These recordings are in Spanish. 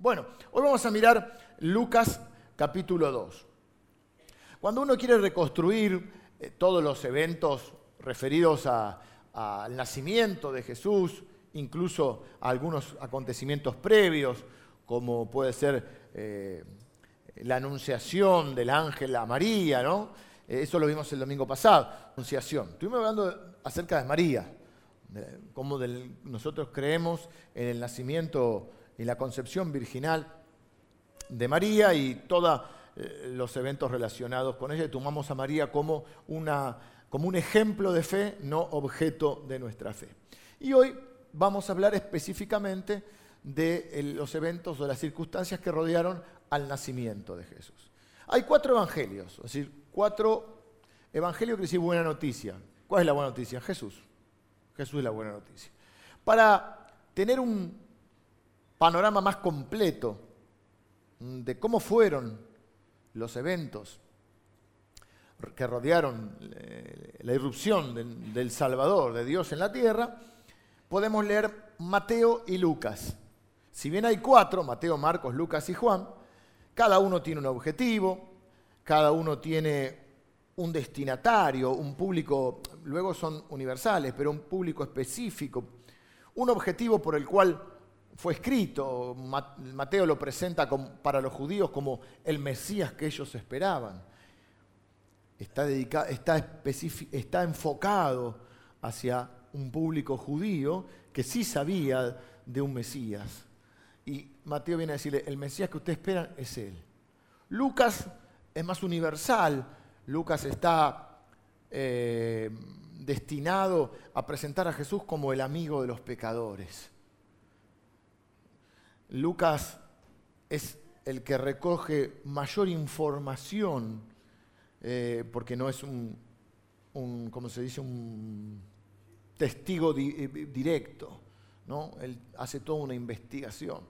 Bueno, hoy vamos a mirar Lucas capítulo 2. Cuando uno quiere reconstruir eh, todos los eventos referidos al nacimiento de Jesús, incluso algunos acontecimientos previos, como puede ser eh, la anunciación del ángel a María, ¿no? Eh, eso lo vimos el domingo pasado, anunciación. Estuvimos hablando acerca de María, cómo nosotros creemos en el nacimiento y la concepción virginal de María y todos eh, los eventos relacionados con ella. Y tomamos a María como, como un ejemplo de fe, no objeto de nuestra fe. Y hoy vamos a hablar específicamente de los eventos o las circunstancias que rodearon al nacimiento de Jesús. Hay cuatro evangelios, es decir, cuatro evangelios que dicen buena noticia. ¿Cuál es la buena noticia? Jesús. Jesús es la buena noticia. Para tener un panorama más completo de cómo fueron los eventos que rodearon eh, la irrupción del Salvador, de Dios en la tierra, podemos leer Mateo y Lucas. Si bien hay cuatro, Mateo, Marcos, Lucas y Juan, cada uno tiene un objetivo, cada uno tiene un destinatario, un público, luego son universales, pero un público específico, un objetivo por el cual fue escrito. Mateo lo presenta para los judíos como el Mesías que ellos esperaban. Está, dedicado, está, enfocado hacia un público judío que sí sabía de un Mesías. Y Mateo viene a decirle, el Mesías que usted espera es Él. Lucas es más universal. Lucas está eh, destinado a presentar a Jesús como el amigo de los pecadores. Lucas es el que recoge mayor información, eh, porque no es un, ¿cómo se dice?, un testigo eh, directo, ¿no? Él hace toda una investigación.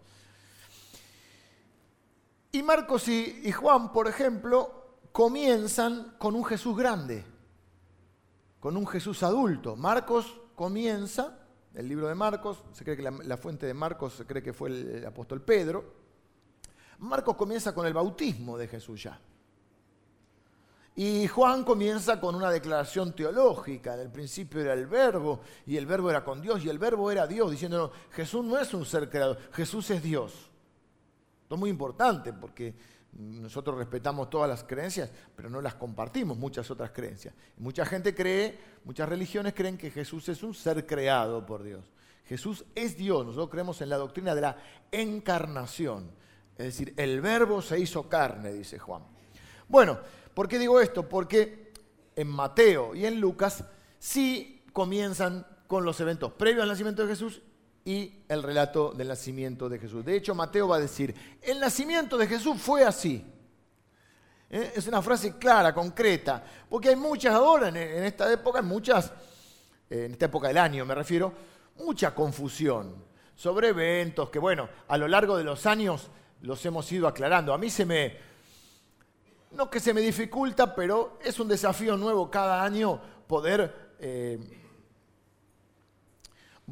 Y Marcos y, Juan, por ejemplo, comienzan con un Jesús grande, con un Jesús adulto. Marcos comienza, el libro de Marcos, se cree que la, fuente de Marcos se cree que fue el, apóstol Pedro. Marcos comienza con el bautismo de Jesús ya. Y Juan comienza con una declaración teológica. En el principio era el verbo y el verbo era con Dios y el verbo era Dios, diciéndonos, Jesús no es un ser creado, Jesús es Dios. Esto es muy importante porque nosotros respetamos todas las creencias, pero no las compartimos muchas otras creencias. Mucha gente cree, muchas religiones creen que Jesús es un ser creado por Dios. Jesús es Dios. Nosotros creemos en la doctrina de la encarnación. Es decir, el verbo se hizo carne, dice Juan. Bueno, ¿por qué digo esto? Porque en Mateo y en Lucas sí comienzan con los eventos previos al nacimiento de Jesús y el relato del nacimiento de Jesús. De hecho, Mateo va a decir, el nacimiento de Jesús fue así. ¿Eh? Es una frase clara, concreta, porque hay muchas ahora, en esta época, muchas, eh, en esta época del año me refiero, mucha confusión sobre eventos que, bueno, a lo largo de los años los hemos ido aclarando. A mí se me, no que se me dificulta, pero es un desafío nuevo cada año poder... Eh,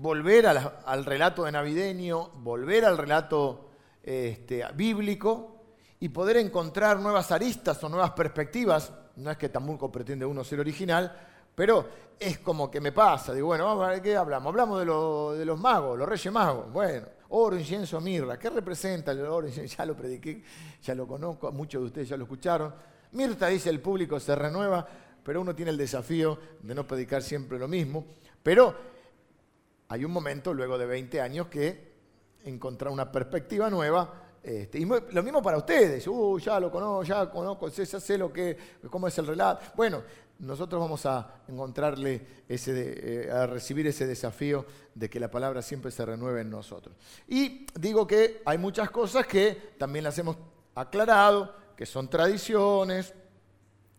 volver al relato de navideño, volver al relato este, bíblico y poder encontrar nuevas aristas o nuevas perspectivas. No es que tampoco pretende uno ser original, pero es como que me pasa. Digo, bueno, vamos a ver qué hablamos. Hablamos de, los magos, los reyes magos. Bueno, oro, incienso, mirra. ¿Qué representa el oro, incienso? Ya lo prediqué, ya lo conozco, muchos de ustedes ya lo escucharon. Mirta dice, el público se renueva, pero uno tiene el desafío de no predicar siempre lo mismo. Pero hay un momento, luego de 20 años, que encontrar una perspectiva nueva. Este, y lo mismo para ustedes. Uh, ya lo conozco, ya conozco, ya sé lo que, cómo es el relato. Bueno, nosotros vamos a encontrarle ese, eh, a recibir ese desafío de que la palabra siempre se renueve en nosotros. Y digo que hay muchas cosas que también las hemos aclarado, que son tradiciones,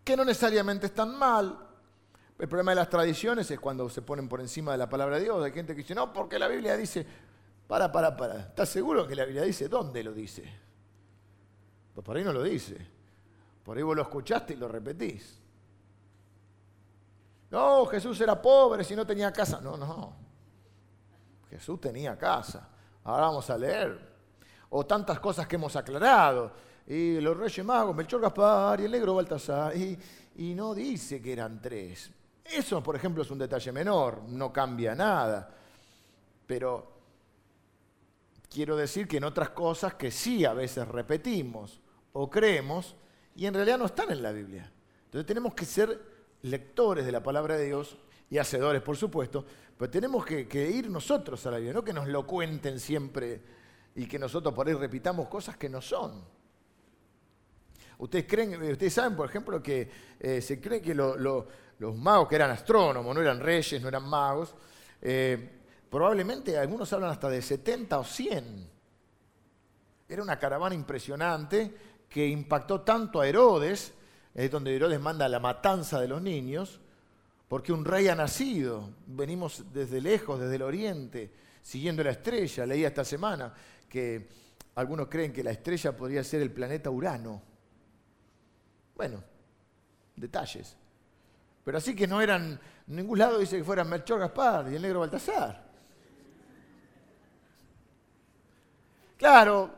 que no necesariamente están mal, el problema de las tradiciones es cuando se ponen por encima de la palabra de Dios. Hay gente que dice, no, porque la Biblia dice, para, para, para. ¿Estás seguro que la Biblia dice? ¿Dónde lo dice? Pues por ahí no lo dice. Por ahí vos lo escuchaste y lo repetís. No, Jesús era pobre si no tenía casa. No, no. Jesús tenía casa. Ahora vamos a leer. O tantas cosas que hemos aclarado. Y los Reyes Magos, Melchor Gaspar y el negro Baltasar. Y, y no dice que eran tres. Eso, por ejemplo, es un detalle menor, no cambia nada. Pero quiero decir que en otras cosas que sí a veces repetimos o creemos y en realidad no están en la Biblia. Entonces tenemos que ser lectores de la palabra de Dios y hacedores, por supuesto, pero tenemos que, ir nosotros a la Biblia, no que nos lo cuenten siempre y que nosotros por ahí repitamos cosas que no son. Ustedes creen, ustedes saben, por ejemplo, que eh, se cree que los magos que eran astrónomos, no eran reyes, no eran magos, eh, probablemente algunos hablan hasta de 70 o 100. Era una caravana impresionante que impactó tanto a Herodes, es donde Herodes manda la matanza de los niños, porque un rey ha nacido. Venimos desde lejos, desde el oriente, siguiendo la estrella. Leí esta semana que algunos creen que la estrella podría ser el planeta Urano. Bueno, detalles. Pero así que no eran, en ningún lado dice que fueran Melchor Gaspar y el negro Baltasar. Claro,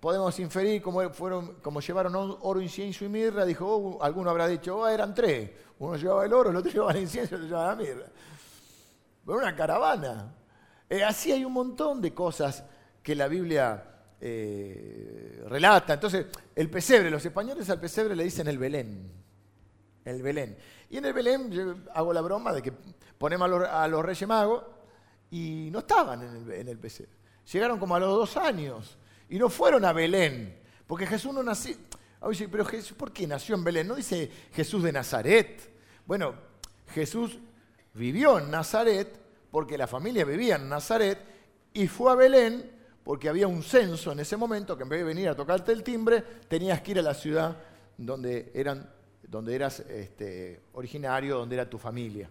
podemos inferir cómo, fueron, como llevaron oro, incienso y mirra, dijo, oh, alguno habrá dicho, oh, eran tres. Uno llevaba el oro, el otro llevaba el incienso, el otro llevaba la mirra. Pero una caravana. Eh, así hay un montón de cosas que la Biblia eh, relata. Entonces, el pesebre, los españoles al pesebre le dicen el Belén. El Belén. Y en el Belén hago la broma de que ponemos a los, Reyes Magos y no estaban en el, pesebre. Llegaron como a los dos años y no fueron a Belén, porque Jesús no nació. Pero Jesús, ¿por qué nació en Belén? No dice Jesús de Nazaret. Bueno, Jesús vivió en Nazaret porque la familia vivía en Nazaret y fue a Belén porque había un censo en ese momento que en vez de venir a tocarte el timbre, tenías que ir a la ciudad donde, eran, donde eras este, originario, donde era tu familia.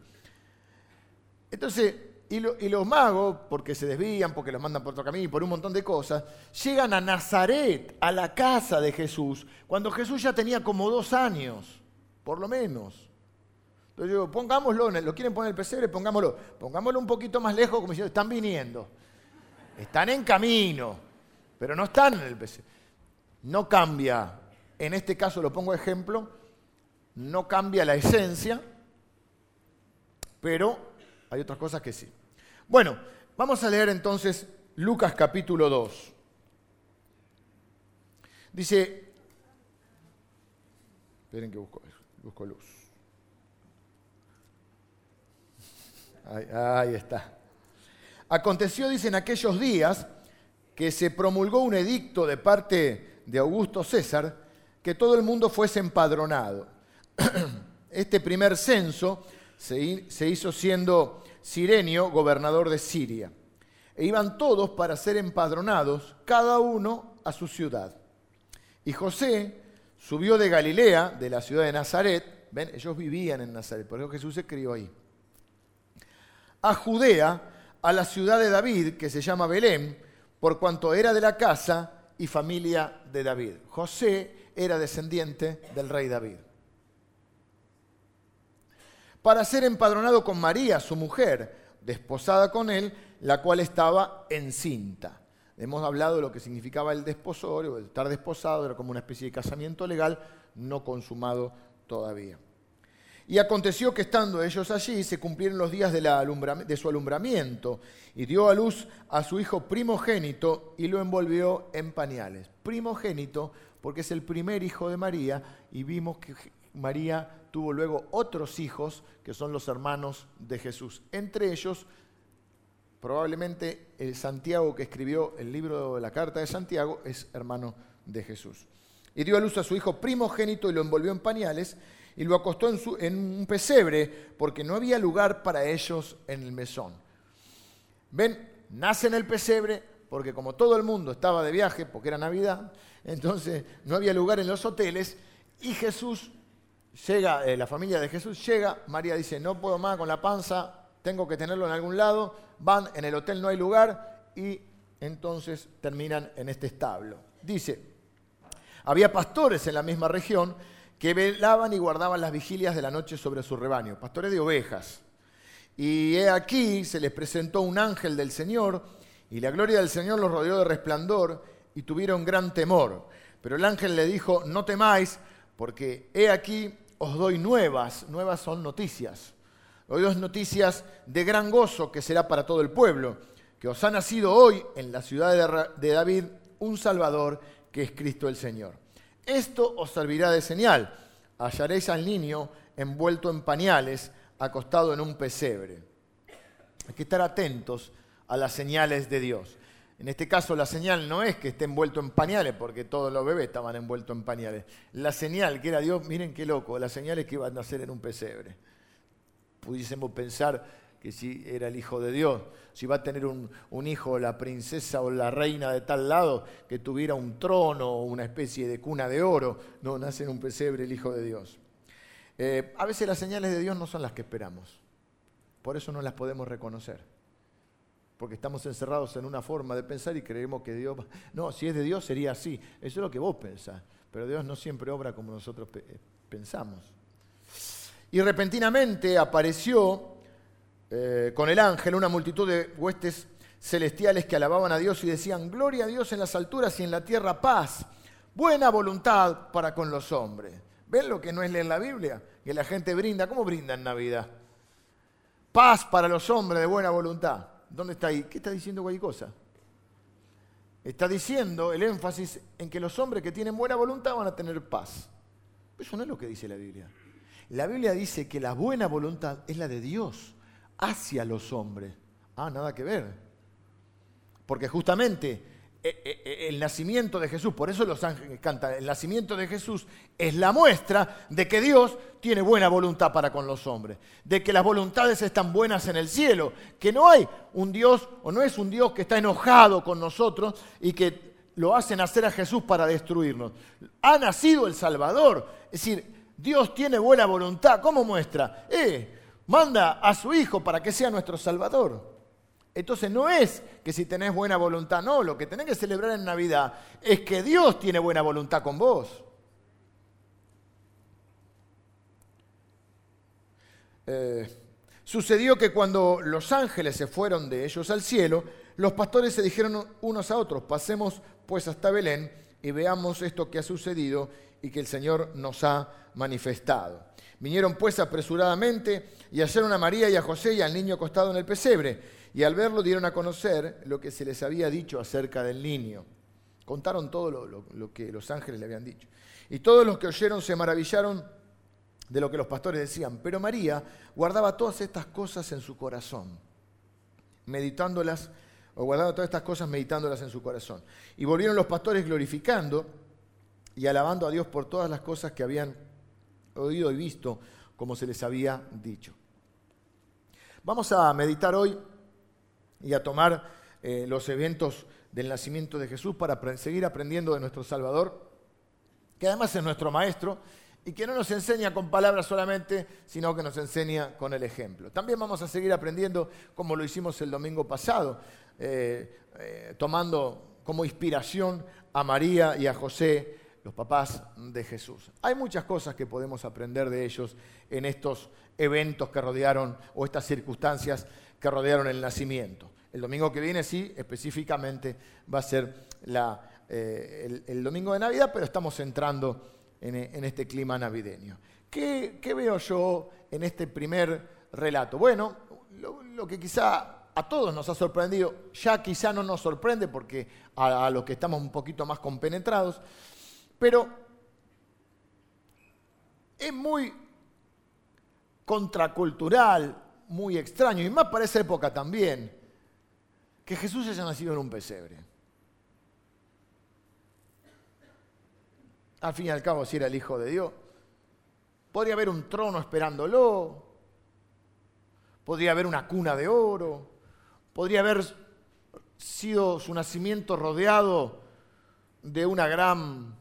Entonces, y, los magos, porque se desvían, porque los mandan por otro camino y por un montón de cosas, llegan a Nazaret, a la casa de Jesús, cuando Jesús ya tenía como dos años, por lo menos. Entonces yo digo, pongámoslo, lo quieren poner el pesebre, pongámoslo. Pongámoslo un poquito más lejos, como diciendo, están viniendo. Están en camino, pero no están en el pesebre. No cambia, en este caso lo pongo ejemplo, no cambia la esencia, pero hay otras cosas que sí. Bueno, vamos a leer entonces Lucas capítulo 2. Dice, esperen que busco, busco luz. Ahí, ahí está. Aconteció, dicen, aquellos días que se promulgó un edicto de parte de Augusto César que todo el mundo fuese empadronado. Este primer censo se hizo siendo Sirenio, gobernador de Siria. E iban todos para ser empadronados, cada uno a su ciudad. Y José subió de Galilea, de la ciudad de Nazaret, ven, ellos vivían en Nazaret, por eso Jesús se crió ahí, a Judea, a la ciudad de David, que se llama Belén, por cuanto era de la casa y familia de David. José era descendiente del rey David para ser empadronado con María, su mujer, desposada con él, la cual estaba encinta. Hemos hablado de lo que significaba el desposorio, el estar desposado, era como una especie de casamiento legal no consumado todavía. Y aconteció que estando ellos allí, se cumplieron los días de, de, su alumbramiento, y dio a luz a su hijo primogénito y lo envolvió en pañales. Primogénito porque es el primer hijo de María, y vimos que María tuvo luego otros hijos que son los hermanos de Jesús. Entre ellos, probablemente el Santiago que escribió el libro de la carta de Santiago es hermano de Jesús. Y dio a luz a su hijo primogénito y lo envolvió en pañales y lo acostó en, un pesebre porque no había lugar para ellos en el mesón. Ven, nace en el pesebre porque como todo el mundo estaba de viaje, porque era Navidad, entonces no había lugar en los hoteles y Jesús Llega, eh, la familia de Jesús llega, María dice, no puedo más con la panza, tengo que tenerlo en algún lado, van, en el hotel no hay lugar y entonces terminan en este establo. Dice, había pastores en la misma región que velaban y guardaban las vigilias de la noche sobre su rebaño, pastores de ovejas. Y he aquí se les presentó un ángel del Señor y la gloria del Señor los rodeó de resplandor y tuvieron gran temor. Pero el ángel le dijo, no temáis, porque he aquí os doy nuevas, nuevas son noticias. Os doy noticias de gran gozo que será para todo el pueblo, que os ha nacido hoy en la ciudad de David un Salvador que es Cristo el Señor. Esto os servirá de señal. Hallaréis al niño envuelto en pañales, acostado en un pesebre. Hay que estar atentos a las señales de Dios. En este caso la señal no es que esté envuelto en pañales, porque todos los bebés estaban envueltos en pañales. La señal que era Dios, miren qué loco, la señal es que iba a nacer en un pesebre. Pudiésemos pensar que si era el hijo de Dios, si va a tener un, hijo la princesa o la reina de tal lado, que tuviera un trono o una especie de cuna de oro, no, nace en un pesebre el hijo de Dios. Eh, a veces las señales de Dios no son las que esperamos, por eso no las podemos reconocer porque estamos encerrados en una forma de pensar y creemos que Dios... No, si es de Dios sería así. Eso es lo que vos pensás, pero Dios no siempre obra como nosotros eh, pensamos. Y repentinamente apareció eh, con el ángel una multitud de huestes celestiales que alababan a Dios y decían, gloria a Dios en las alturas y en la tierra paz, buena voluntad para con los hombres. ¿Ven lo que no es leer la Biblia? Que la gente brinda, ¿cómo brinda en Navidad? Paz para los hombres de buena voluntad. ¿Dónde está ahí? ¿Qué está diciendo cualquier cosa? Está diciendo el énfasis en que los hombres que tienen buena voluntad van a tener paz. Eso no es lo que dice la Biblia. La Biblia dice que la buena voluntad es la de Dios hacia los hombres. Ah, nada que ver. Porque justamente eh, eh, eh, el nacimiento de Jesús, por eso los ángeles cantan, el nacimiento de Jesús es la muestra de que Dios tiene buena voluntad para con los hombres, de que las voluntades están buenas en el cielo, que no hay un Dios o no es un Dios que está enojado con nosotros y que lo hace nacer a Jesús para destruirnos. Ha nacido el Salvador, es decir, Dios tiene buena voluntad, ¿cómo muestra? Eh, manda a su Hijo para que sea nuestro Salvador. Entonces no es que si tenés buena voluntad, no, lo que tenés que celebrar en Navidad es que Dios tiene buena voluntad con vos. Eh, sucedió que cuando los ángeles se fueron de ellos al cielo, los pastores se dijeron unos a otros, pasemos pues hasta Belén y veamos esto que ha sucedido y que el Señor nos ha manifestado. Vinieron pues apresuradamente y hallaron a María y a José y al niño acostado en el pesebre y al verlo dieron a conocer lo que se les había dicho acerca del niño. Contaron todo lo, que los ángeles le habían dicho. Y todos los que oyeron se maravillaron de lo que los pastores decían. Pero María guardaba todas estas cosas en su corazón, meditándolas, o guardando todas estas cosas, meditándolas en su corazón. Y volvieron los pastores glorificando y alabando a Dios por todas las cosas que habían oído y visto, como se les había dicho. Vamos a meditar hoy y a tomar eh, los eventos del nacimiento de Jesús para seguir aprendiendo de nuestro Salvador, que además es nuestro Maestro y que no nos enseña con palabras solamente, sino que nos enseña con el ejemplo. También vamos a seguir aprendiendo como lo hicimos el domingo pasado, eh, eh, tomando como inspiración a María y a José, los papás de Jesús. Hay muchas cosas que podemos aprender de ellos en estos eventos que rodearon o estas circunstancias que rodearon el nacimiento. El domingo que viene sí, específicamente va a ser eh, el, domingo de Navidad, pero estamos entrando en, este clima navideño. ¿Qué, veo yo en este primer relato? Bueno, lo, que quizá a todos nos ha sorprendido, ya quizá no nos sorprende porque a los que estamos un poquito más compenetrados, pero es muy contracultural, muy extraño, y más para esa época también, que Jesús haya nacido en un pesebre. Al fin y al cabo, si era el Hijo de Dios, podría haber un trono esperándolo, podría haber una cuna de oro, podría haber sido su nacimiento rodeado de una gran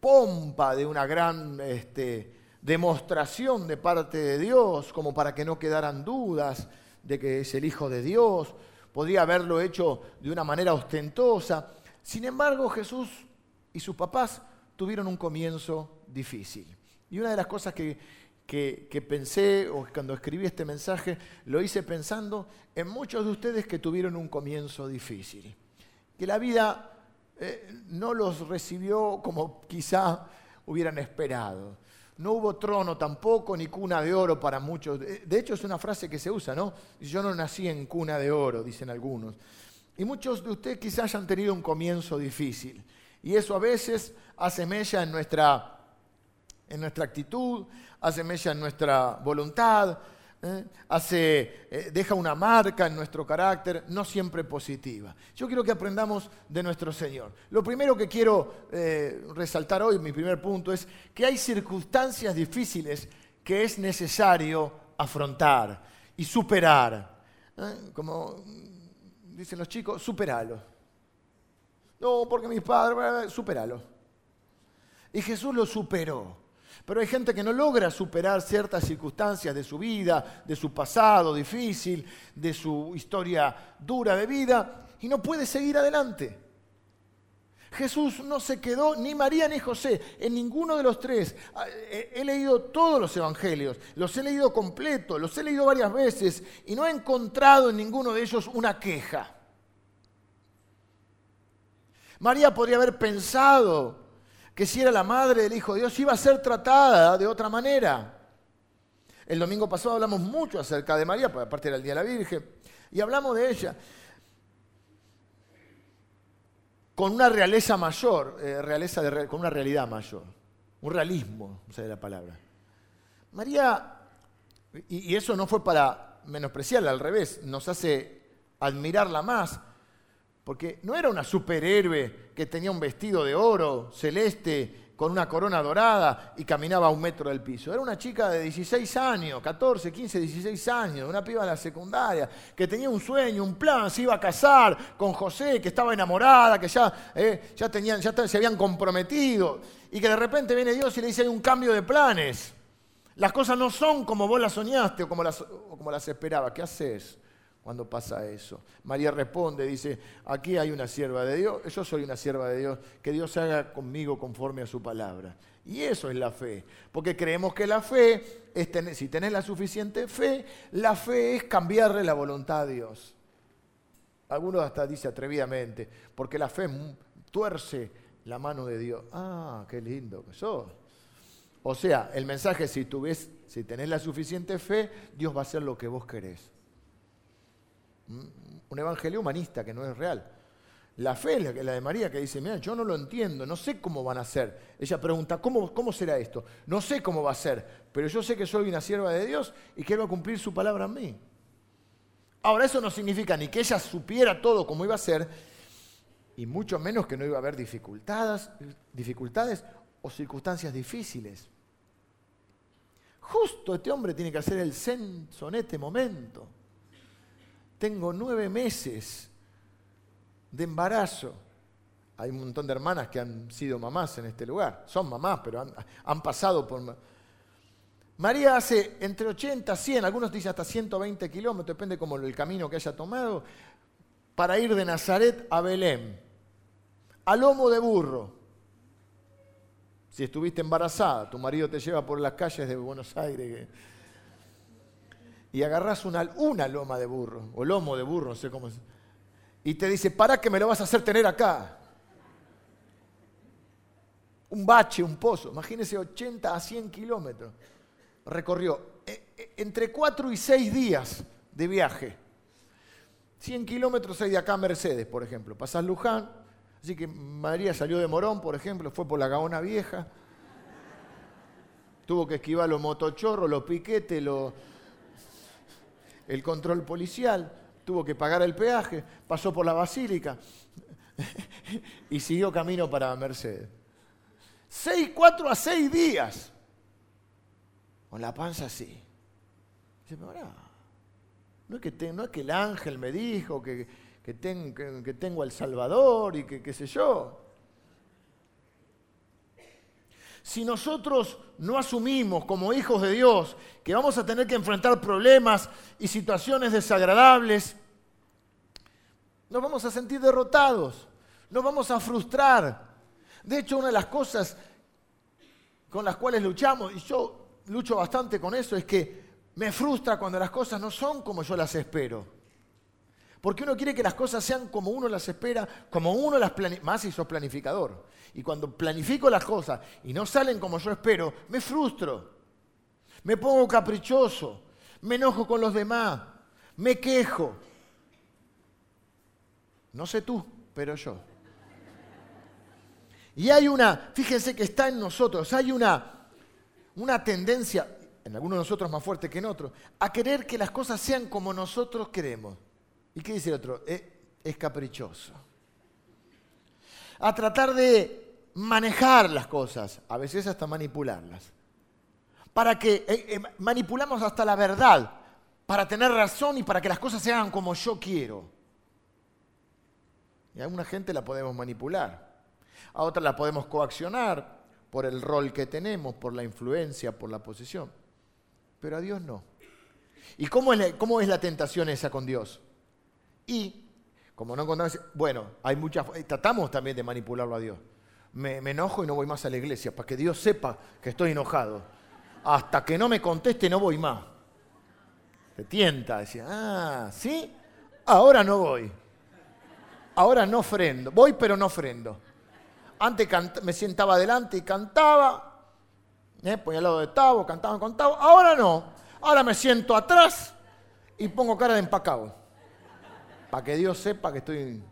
pompa, de una gran este, demostración de parte de Dios, como para que no quedaran dudas de que es el Hijo de Dios. Podría haberlo hecho de una manera ostentosa. Sin embargo, Jesús y sus papás tuvieron un comienzo difícil. Y una de las cosas que, que, pensé, o cuando escribí este mensaje, lo hice pensando en muchos de ustedes que tuvieron un comienzo difícil. Que la vida eh, no los recibió como quizá hubieran esperado. No hubo trono tampoco, ni cuna de oro para muchos. De hecho, es una frase que se usa, ¿no? Yo no nací en cuna de oro, dicen algunos. Y muchos de ustedes quizás hayan tenido un comienzo difícil. Y eso a veces hace en nuestra, en nuestra actitud, hace en nuestra voluntad, ¿eh? hace, eh, deja una marca en nuestro carácter, no siempre positiva. Yo quiero que aprendamos de nuestro Señor. Lo primero que quiero eh, resaltar hoy, mi primer punto, es que hay circunstancias difíciles que es necesario afrontar y superar. Como dicen los chicos, superalo. No, porque mis padres, superalo. Y Jesús lo superó. Pero hay gente que no logra superar ciertas circunstancias de su vida, de su pasado difícil, de su historia dura de vida, y no puede seguir adelante. Jesús no se quedó, ni María ni José, en ninguno de los tres. Ah, he leído todos los evangelios, los he leído completos, los he leído varias veces, y no he encontrado en ninguno de ellos una queja. María podría haber pensado que si era la madre del Hijo de Dios iba a ser tratada de otra manera. El domingo pasado hablamos mucho acerca de María, porque aparte era el Día de la Virgen, y hablamos de ella con una realeza mayor, eh, con una realidad mayor, un realismo, no sé la palabra. María, y eso no fue para menospreciarla, al revés, nos hace admirarla más, porque no era una superhéroe que tenía un vestido de oro celeste con una corona dorada y caminaba a un metro del piso. Era una chica de 16 años, 14, 15, 16 años, una piba de la secundaria, que tenía un sueño, un plan, se iba a casar con José, que estaba enamorada, que ya, eh, ya, tenían, ya se habían comprometido, y que de repente viene Dios y le dice hay un cambio de planes. Las cosas no son como vos las soñaste o como las, o como las esperabas. ¿Qué haces? Cuando pasa eso. María responde, dice, aquí hay una sierva de Dios, yo soy una sierva de Dios, que Dios haga conmigo conforme a su palabra. Y eso es la fe, porque creemos que la fe, es si tenés la suficiente fe, la fe es cambiarle la voluntad a Dios. Algunos hasta dice atrevidamente, porque la fe tuerce la mano de Dios. Ah, qué lindo que sos. O sea, el mensaje si tú si tenés la suficiente fe, Dios va a hacer lo que vos querés un evangelio humanista que no es real. La fe es la de María que dice, mira, yo no lo entiendo, no sé cómo van a ser. Ella pregunta, ¿cómo, ¿cómo será esto? No sé cómo va a ser, pero yo sé que soy una sierva de Dios y que Él va a cumplir su palabra en mí. Ahora, eso no significa ni que ella supiera todo cómo iba a ser, y mucho menos que no iba a haber dificultades o circunstancias difíciles. Justo este hombre tiene que hacer el censo en este momento tengo nueve meses de embarazo. Hay un montón de hermanas que han sido mamás en este lugar. Son mamás, pero han, pasado por... María hace entre 80, 100, algunos dicen hasta 120 kilómetros, depende como el camino que haya tomado, para ir de Nazaret a Belén, a lomo de burro. Si estuviste embarazada, tu marido te lleva por las calles de Buenos Aires y agarras una, loma de burro, o lomo de burro, no sé cómo es, y te dice, para que me lo vas a hacer tener acá. Un bache, un pozo, imagínese 80 a 100 kilómetros. Recorrió eh, eh, entre 4 y 6 días de viaje. 100 kilómetros hay de acá a Mercedes, por ejemplo. Pasás Luján, así que María salió de Morón, por ejemplo, fue por la Gaona Vieja. Tuvo que esquivar los motochorros, los piquetes, los, el control policial, tuvo que pagar el peaje, pasó por la basílica y siguió camino para Mercedes. Seis, cuatro a seis días, con la panza así. no es, que no que el ángel me dijo que, que, que tengo al Salvador y que qué sé yo. Si nosotros no asumimos como hijos de Dios que vamos a tener que enfrentar problemas y situaciones desagradables, nos vamos a sentir derrotados, nos vamos a frustrar. De hecho, una de las cosas con las cuales luchamos, y yo lucho bastante con eso, es que me frustra cuando las cosas no son como yo las espero. Porque uno quiere que las cosas sean como uno las espera, como uno las planifica, más si sos planificador. Y cuando planifico las cosas y no salen como yo espero, me frustro, me pongo caprichoso, me enojo con los demás, me quejo. No sé tú, pero yo. Y hay una, fíjense que está en nosotros, hay una, una tendencia, en algunos de nosotros más fuerte que en otros, a querer que las cosas sean como nosotros queremos. ¿Y qué dice el otro? Eh, es caprichoso. A tratar de manejar las cosas, a veces hasta manipularlas. Para que eh, eh, manipulamos hasta la verdad, para tener razón y para que las cosas se hagan como yo quiero. Y a una gente la podemos manipular, a otra la podemos coaccionar por el rol que tenemos, por la influencia, por la posición. Pero a Dios no. ¿Y cómo es la, cómo es la tentación esa con Dios? Y, como no encontramos, bueno, hay muchas, eh, tratamos también de manipularlo a Dios. Me, enojo y no voy más a la iglesia, para que Dios sepa que estoy enojado. Hasta que no me conteste no voy más. Se tienta, decía, ah, ¿sí? Ahora no voy. Ahora no frendo. Voy pero no frendo. Antes me sentaba adelante y cantaba. ¿eh? Ponía al lado de Tavo, cantaba con Tavo. Ahora no. Ahora me siento atrás y pongo cara de empacado para que Dios sepa que estoy...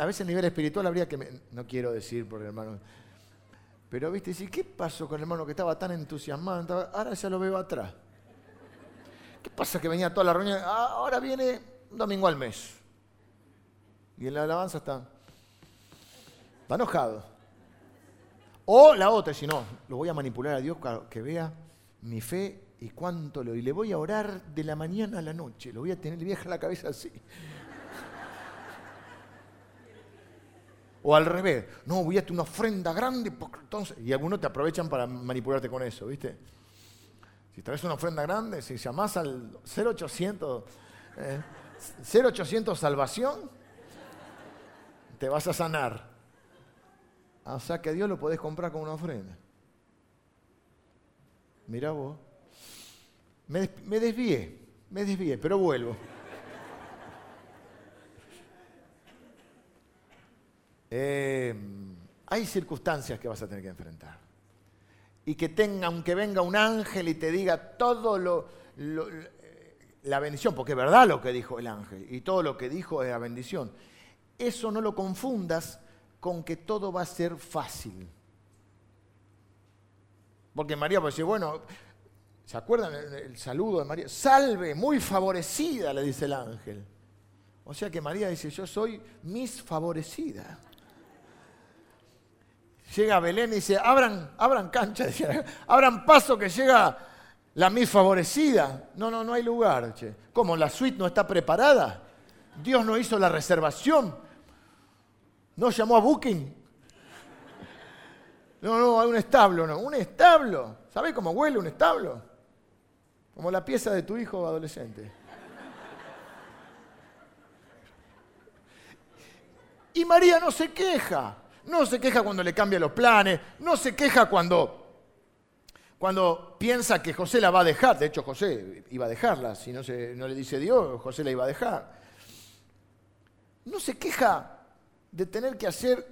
a veces a nivel espiritual habría que... no quiero decir por el hermano... Pero viste, ¿sí? ¿qué pasó con el hermano que estaba tan entusiasmado? Ahora ya lo veo atrás. ¿Qué pasa que venía toda la reunión? Ah, ahora viene un domingo al mes. Y en la alabanza está, está enojado. O la otra, si no, lo voy a manipular a Dios que vea mi fe y cuánto lo. Y le voy a orar de la mañana a la noche. Lo voy a tener, le la cabeza así. O al revés, no, voy a hacer una ofrenda grande, entonces. Y algunos te aprovechan para manipularte con eso, ¿viste? Si traes una ofrenda grande, si llamás al 0800, 0800 eh, salvación, te vas a sanar. O sea que a Dios lo podés comprar con una ofrenda. Mira vos. Me, desvié, me desvié, pero vuelvo. Eh, hay circunstancias que vas a tener que enfrentar. Y que tenga, aunque venga un ángel y te diga todo lo, la bendición, porque es verdad lo que dijo el ángel, y todo lo que dijo es la bendición. Eso no lo confundas con que todo va a ser fácil. Porque María puede decir, bueno, ¿Se acuerdan el, saludo de María? Salve, muy favorecida, le dice el ángel. O sea que María dice, yo soy mis favorecida. Llega Belén y dice, abran, abran cancha, abran paso que llega la mis favorecida. No, no, no hay lugar. Che. ¿Cómo? ¿La suite no está preparada? ¿Dios no hizo la reservación? ¿No llamó a Booking? No, no, hay un establo, no. ¿Un establo? ¿Sabe cómo huele un establo? Como la pieza de tu hijo adolescente. Y María no se queja. No se queja cuando le cambia los planes. No se queja cuando, cuando piensa que José la va a dejar. De hecho, José iba a dejarla. Si no, se, no le dice Dios, José la iba a dejar. No se queja de tener que hacer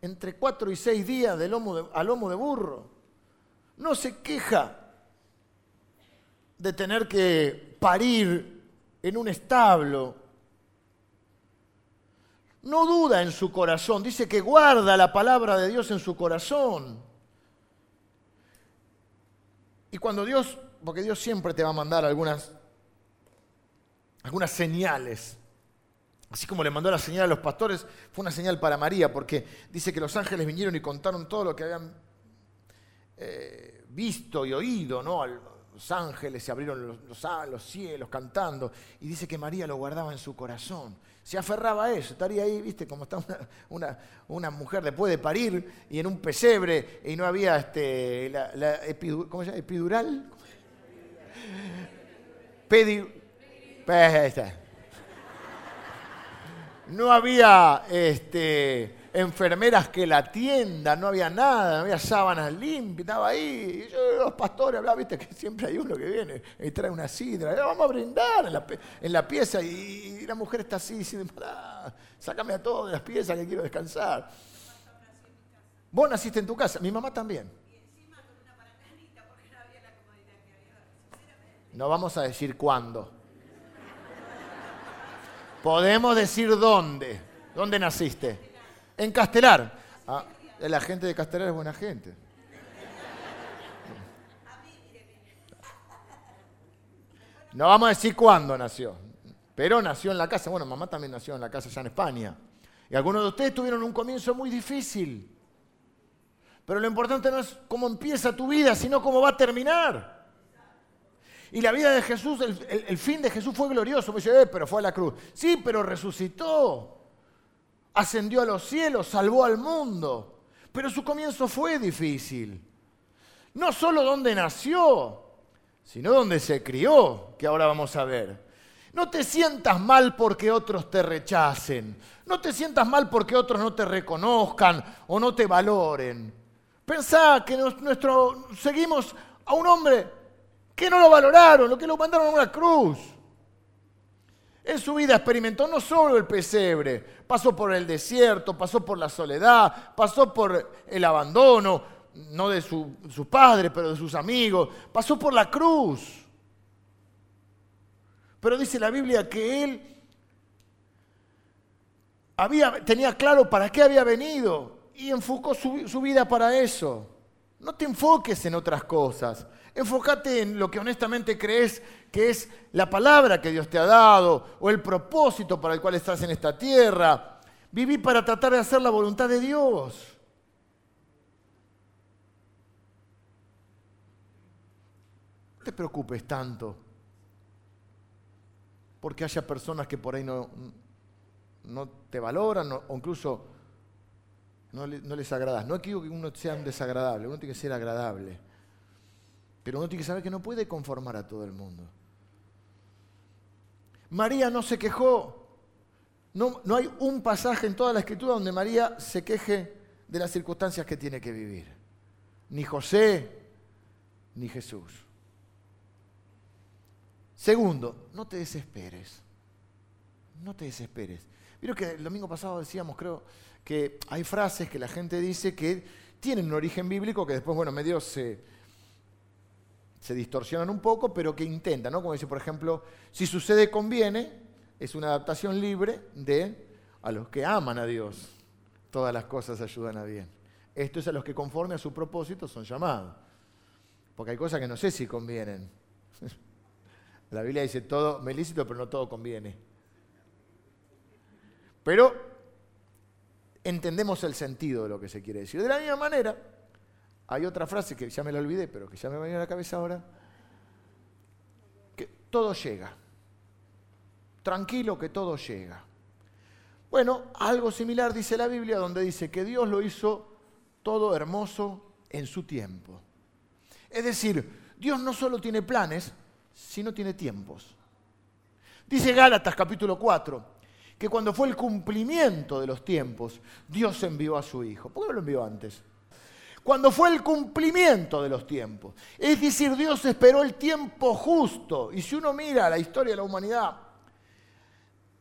entre cuatro y seis días de lomo de burro. No se queja de tener que parir en un establo. No duda en su corazón, dice que guarda la palabra de Dios en su corazón. Y cuando Dios, porque Dios siempre te va a mandar algunas, algunas señales, así como le mandó la señal a los pastores, fue una señal para María, porque dice que los ángeles vinieron y contaron todo lo que habían eh, visto y oído, ¿no? Los ángeles se abrieron los, cielos cantando, y dice que María lo guardaba en su corazón. Se aferraba a eso, estaría ahí, viste, como está una, mujer después de parir y en un pesebre y no había este, ¿cómo se llama? epidural. Pedi, no había este, enfermeras que la atiendan, no había nada, había sábanas limpias, estaba ahí. Y yo, los pastores hablaban, viste que siempre hay uno que viene y trae una sidra, vamos a brindar en la, pieza y, la mujer está así diciendo, sácame a todos de las piezas que quiero descansar. Vos naciste en tu casa, mi mamá también. No vamos a decir cuándo. Podemos decir dónde. ¿Dónde naciste? En Castelar. Ah, la gente de Castelar es buena gente. No vamos a decir cuándo nació, pero nació en la casa. Bueno, mamá también nació en la casa allá en España. Y algunos de ustedes tuvieron un comienzo muy difícil. Pero lo importante no es cómo empieza tu vida, sino cómo va a terminar. Y la vida de Jesús, el, fin de Jesús fue glorioso. Dice, eh, pero fue a la cruz. Sí, pero resucitó. Ascendió a los cielos, salvó al mundo. Pero su comienzo fue difícil. No solo donde nació, sino donde se crió, que ahora vamos a ver. No te sientas mal porque otros te rechacen. No te sientas mal porque otros no te reconozcan o no te valoren. Pensá que nuestro, seguimos a un hombre que no lo valoraron, lo que lo mandaron a una cruz. En su vida experimentó no solo el pesebre, pasó por el desierto, pasó por la soledad, pasó por el abandono, no de su, su padre, pero de sus amigos, pasó por la cruz. Pero dice la Biblia que él había, tenía claro para qué había venido y enfocó su, su vida para eso. No te enfoques en otras cosas. Enfócate en lo que honestamente crees que es la palabra que Dios te ha dado o el propósito para el cual estás en esta tierra. Viví para tratar de hacer la voluntad de Dios. No te preocupes tanto porque haya personas que por ahí no, no te valoran o incluso no, les agradas. No quiero que uno sea desagradable, uno tiene que ser agradable. Pero uno tiene que saber que no puede conformar a todo el mundo. María no se quejó. No, no hay un pasaje en toda la escritura donde María se queje de las circunstancias que tiene que vivir. Ni José, ni Jesús. Segundo, no te desesperes. No te desesperes. Vieron que el domingo pasado decíamos, creo, que hay frases que la gente dice que tienen un origen bíblico que después, bueno, medio se, se distorsionan un poco, pero que intentan, ¿no? Como dice, por ejemplo, si sucede conviene, es una adaptación libre de a los que aman a Dios. Todas las cosas ayudan a bien. Esto es a los que conforme a su propósito son llamados. Porque hay cosas que no sé si convienen. La Biblia dice todo me lícito, pero no todo conviene. Pero entendemos el sentido de lo que se quiere decir. De la misma manera, hay otra frase que ya me la olvidé, pero que ya me venía a la cabeza ahora, que todo llega. Tranquilo que todo llega. Bueno, algo similar dice la Biblia donde dice que Dios lo hizo todo hermoso en su tiempo. Es decir, Dios no solo tiene planes, sino tiene tiempos. Dice Gálatas capítulo 4, que cuando fue el cumplimiento de los tiempos, Dios envió a su Hijo. ¿Por qué no lo envió antes? Cuando fue el cumplimiento de los tiempos. Es decir, Dios esperó el tiempo justo. Y si uno mira la historia de la humanidad,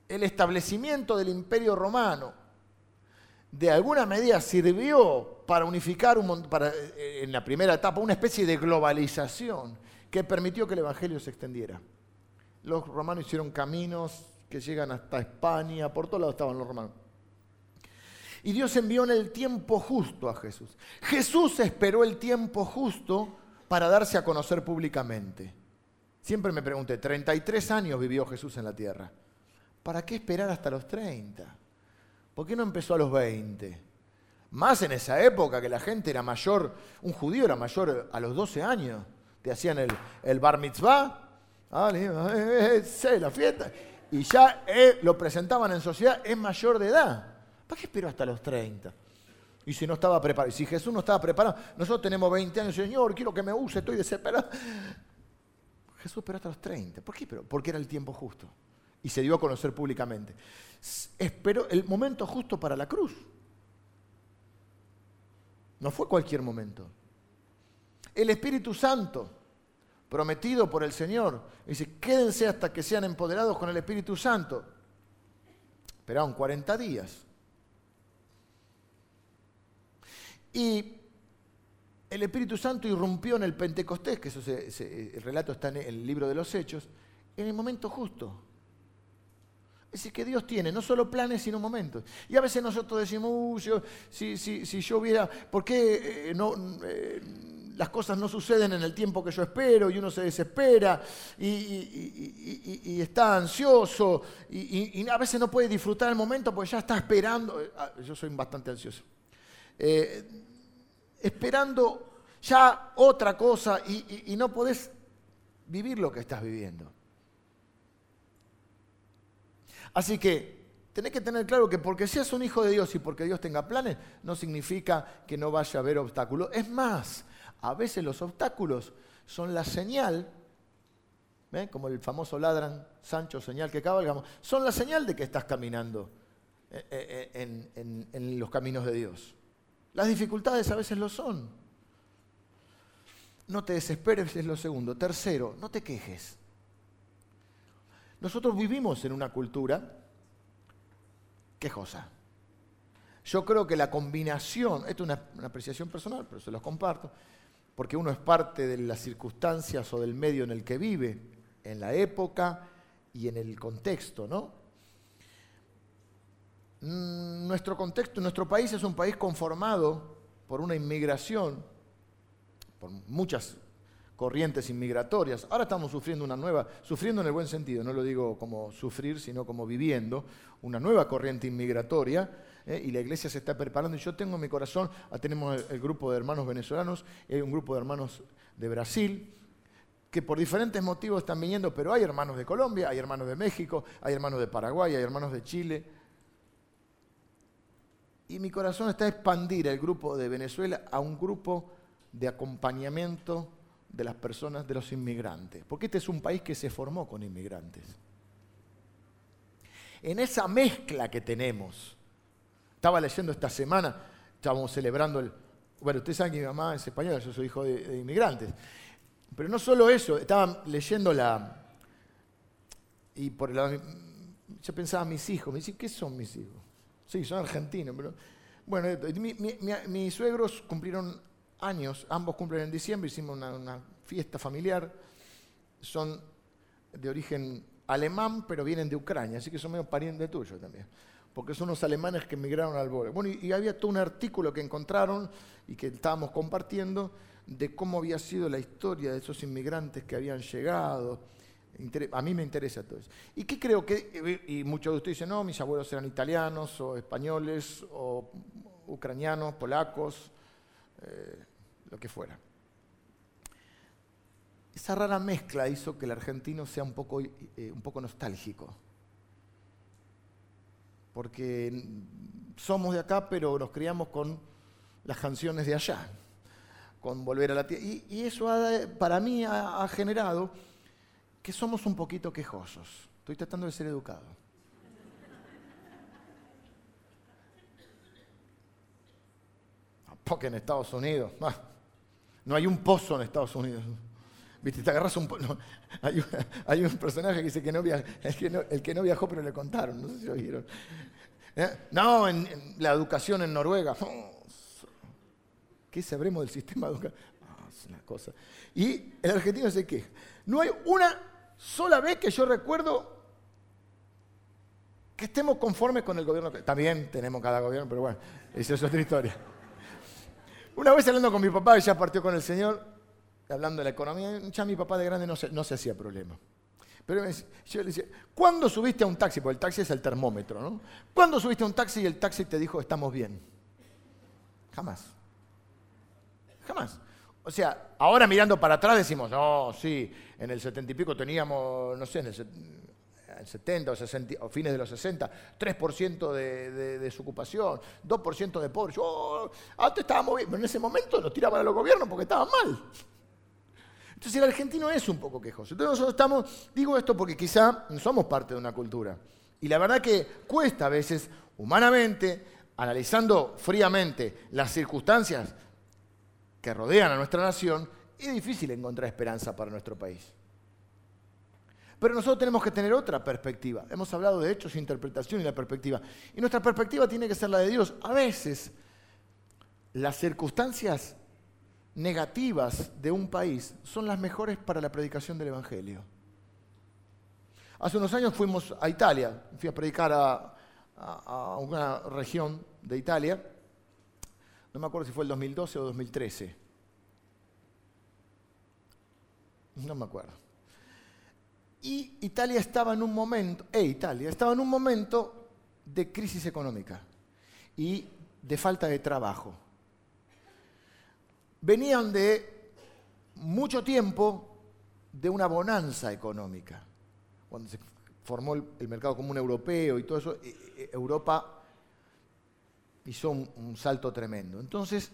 el establecimiento del imperio romano, de alguna medida sirvió para unificar para, eh, en la primera etapa una especie de globalización que permitió que el Evangelio se extendiera. Los romanos hicieron caminos que llegan hasta España, por todos lados estaban los romanos. Y Dios envió en el tiempo justo a Jesús. Jesús esperó el tiempo justo para darse a conocer públicamente. Siempre me pregunté, 33 años vivió Jesús en la tierra. ¿Para qué esperar hasta los 30? ¿Por qué no empezó a los 20? Más en esa época que la gente era mayor, un judío era mayor a los 12 años. Te hacían el, bar mitzvah, ah, eh, eh, la fiesta, y ya eh, lo presentaban en sociedad, es mayor de edad. ¿Para qué esperó hasta los 30? Y si no estaba preparado, si Jesús no estaba preparado, nosotros tenemos 20 años, Señor, quiero que me use, estoy desesperado. Jesús esperó hasta los 30. ¿Por qué? Porque era el tiempo justo. y se dio a conocer públicamente. Esperó el momento justo para la cruz. No fue cualquier momento. El Espíritu Santo, prometido por el Señor, dice, quédense hasta que sean empoderados con el Espíritu Santo. Esperaron 40 días. Y el Espíritu Santo irrumpió en el Pentecostés, que eso el relato está en el libro de los Hechos, en el momento justo. Es decir, que Dios tiene no solo planes, sino momentos. Y a veces nosotros decimos, uh, si, si, yo hubiera, ¿por qué eh, eh, las cosas no suceden en el tiempo que yo espero y uno se desespera y, está ansioso y, a veces no puede disfrutar el momento porque ya está esperando? Ah, yo soy bastante ansioso. Eh, esperando ya otra cosa y no podés vivir lo que estás viviendo. Así que tenés que tener claro que porque seas un hijo de Dios y porque Dios tenga planes, no significa que no vaya a haber obstáculos. Es más, a veces los obstáculos son la señal, como el famoso ladran, Sancho, señal que cabalgamos, son la señal de que estás caminando eh, eh, eh, en los caminos de Dios. Las dificultades a veces lo son. No te desesperes, es lo segundo. Tercero, no te quejes. Nosotros vivimos en una cultura quejosa. Yo creo que la combinación, esto es una, apreciación personal, pero se los comparto, porque uno es parte de las circunstancias o del medio en el que vive, en la época y en el contexto, ¿no? Nuestro contexto, nuestro país es un país conformado por una inmigración, por muchas corrientes inmigratorias. Ahora estamos sufriendo una nueva, sufriendo en el buen sentido, no lo digo como sufrir, sino como viviendo, una nueva corriente inmigratoria, ¿eh? y la iglesia se está preparando. Y yo tengo en mi corazón, ah, tenemos el, grupo de hermanos venezolanos, y hay un grupo de hermanos de Brasil, que por diferentes motivos están viniendo, pero hay hermanos de Colombia, hay hermanos de México, hay hermanos de Paraguay, hay hermanos de Chile. Y mi corazón está a expandir el grupo de Venezuela a un grupo de acompañamiento de las personas, de los inmigrantes, porque este es un país que se formó con inmigrantes. En esa mezcla que tenemos, estaba leyendo esta semana, estábamos celebrando el... Bueno, ustedes saben que mi mamá es española, yo soy hijo de, inmigrantes, pero no solo eso, estaba leyendo la... Y por el, yo pensaba mis hijos, me dicen, ¿qué son mis hijos? Sí, son argentinos, pero... Bueno, mis suegros cumplieron años, ambos cumplen en diciembre, hicimos una, fiesta familiar, son de origen alemán, pero vienen de Ucrania, así que son medio parientes tuyos también, porque son unos alemanes que emigraron al borde. Bueno, y, había todo un artículo que encontraron y que estábamos compartiendo de cómo había sido la historia de esos inmigrantes que habían llegado. A mí me interesa todo eso. ¿Y qué creo que, y muchos de ustedes dicen, no, mis abuelos eran italianos o españoles o ucranianos, polacos, eh, lo que fuera. Esa rara mezcla hizo que el argentino sea un poco, eh, un poco nostálgico. Porque somos de acá, pero nos criamos con las canciones de allá, con volver a la tierra. Y, eso para mí ha generado que somos un poquito quejosos. Estoy tratando de ser educado. Porque en Estados Unidos, ah, no hay un pozo en Estados Unidos. ¿Viste? Te agarras un pozo. hay, un personaje que dice que no, el que no viajó, pero le contaron. No sé si oyeron. ¿Eh? No, la educación en Noruega. ¿Qué sabremos del sistema educativo? Ah, es una cosa. Y el argentino se queja. No hay una sola vez que yo recuerdo que estemos conformes con el gobierno. También tenemos cada gobierno, pero bueno, esa es otra historia. Una vez hablando con mi papá, que ya partió con el Señor, hablando de la economía, ya mi papá de grande no se, no se hacía problema. Pero yo le decía, ¿cuándo subiste a un taxi? Porque el taxi es el termómetro, ¿no? ¿Cuándo subiste a un taxi y el taxi te dijo, estamos bien? Jamás. Jamás. O sea, ahora mirando para atrás decimos, no, sí, en el setenta y pico teníamos, no sé, en el, 70 o, 60, o fines de los 60, 3% de, de, desocupación, 2% de pobres. Oh, antes estábamos bien, pero en ese momento nos tiraban a los gobiernos porque estaban mal. Entonces el argentino es un poco quejoso. Entonces nosotros estamos, digo esto porque quizá no somos parte de una cultura. Y la verdad que cuesta a veces, humanamente, analizando fríamente las circunstancias que rodean a nuestra nación, es difícil encontrar esperanza para nuestro país. Pero nosotros tenemos que tener otra perspectiva. Hemos hablado de hechos, interpretación y la perspectiva. Y nuestra perspectiva tiene que ser la de Dios. A veces las circunstancias negativas de un país son las mejores para la predicación del Evangelio. Hace unos años fuimos a Italia, fui a predicar a, una región de Italia, no me acuerdo si fue el 2012 o 2013, no me acuerdo. Y Italia estaba en un momento, e Italia estaba en un momento de crisis económica y de falta de trabajo. Venían de mucho tiempo de una bonanza económica. Cuando se formó el, mercado común europeo y todo eso, e, e, Europa hizo un salto tremendo. Entonces,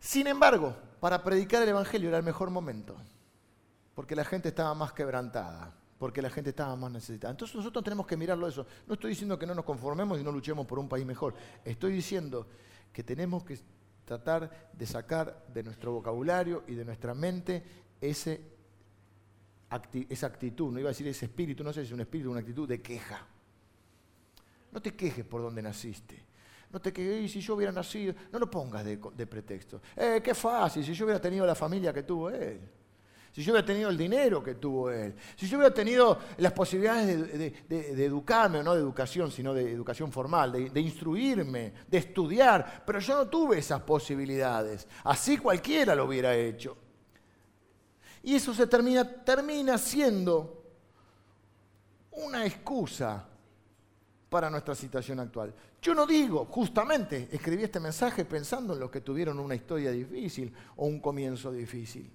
sin embargo, para predicar el Evangelio era el mejor momento porque la gente estaba más quebrantada, porque la gente estaba más necesitada. Entonces nosotros tenemos que mirarlo eso. No estoy diciendo que no nos conformemos y no luchemos por un país mejor. Estoy diciendo que tenemos que tratar de sacar de nuestro vocabulario y de nuestra mente ese, esa actitud, no iba a decir ese espíritu, no sé si es un espíritu una actitud de queja. No te quejes por donde naciste. No te quejes, si yo hubiera nacido, no lo pongas de, pretexto. Eh, qué fácil, si yo hubiera tenido la familia que tuvo él si yo hubiera tenido el dinero que tuvo él, si yo hubiera tenido las posibilidades de, educarme, no de educación, sino de educación formal, de, instruirme, de estudiar, pero yo no tuve esas posibilidades. Así cualquiera lo hubiera hecho. Y eso se termina, termina siendo una excusa para nuestra situación actual. Yo no digo, justamente, escribí este mensaje pensando en los que tuvieron una historia difícil o un comienzo difícil.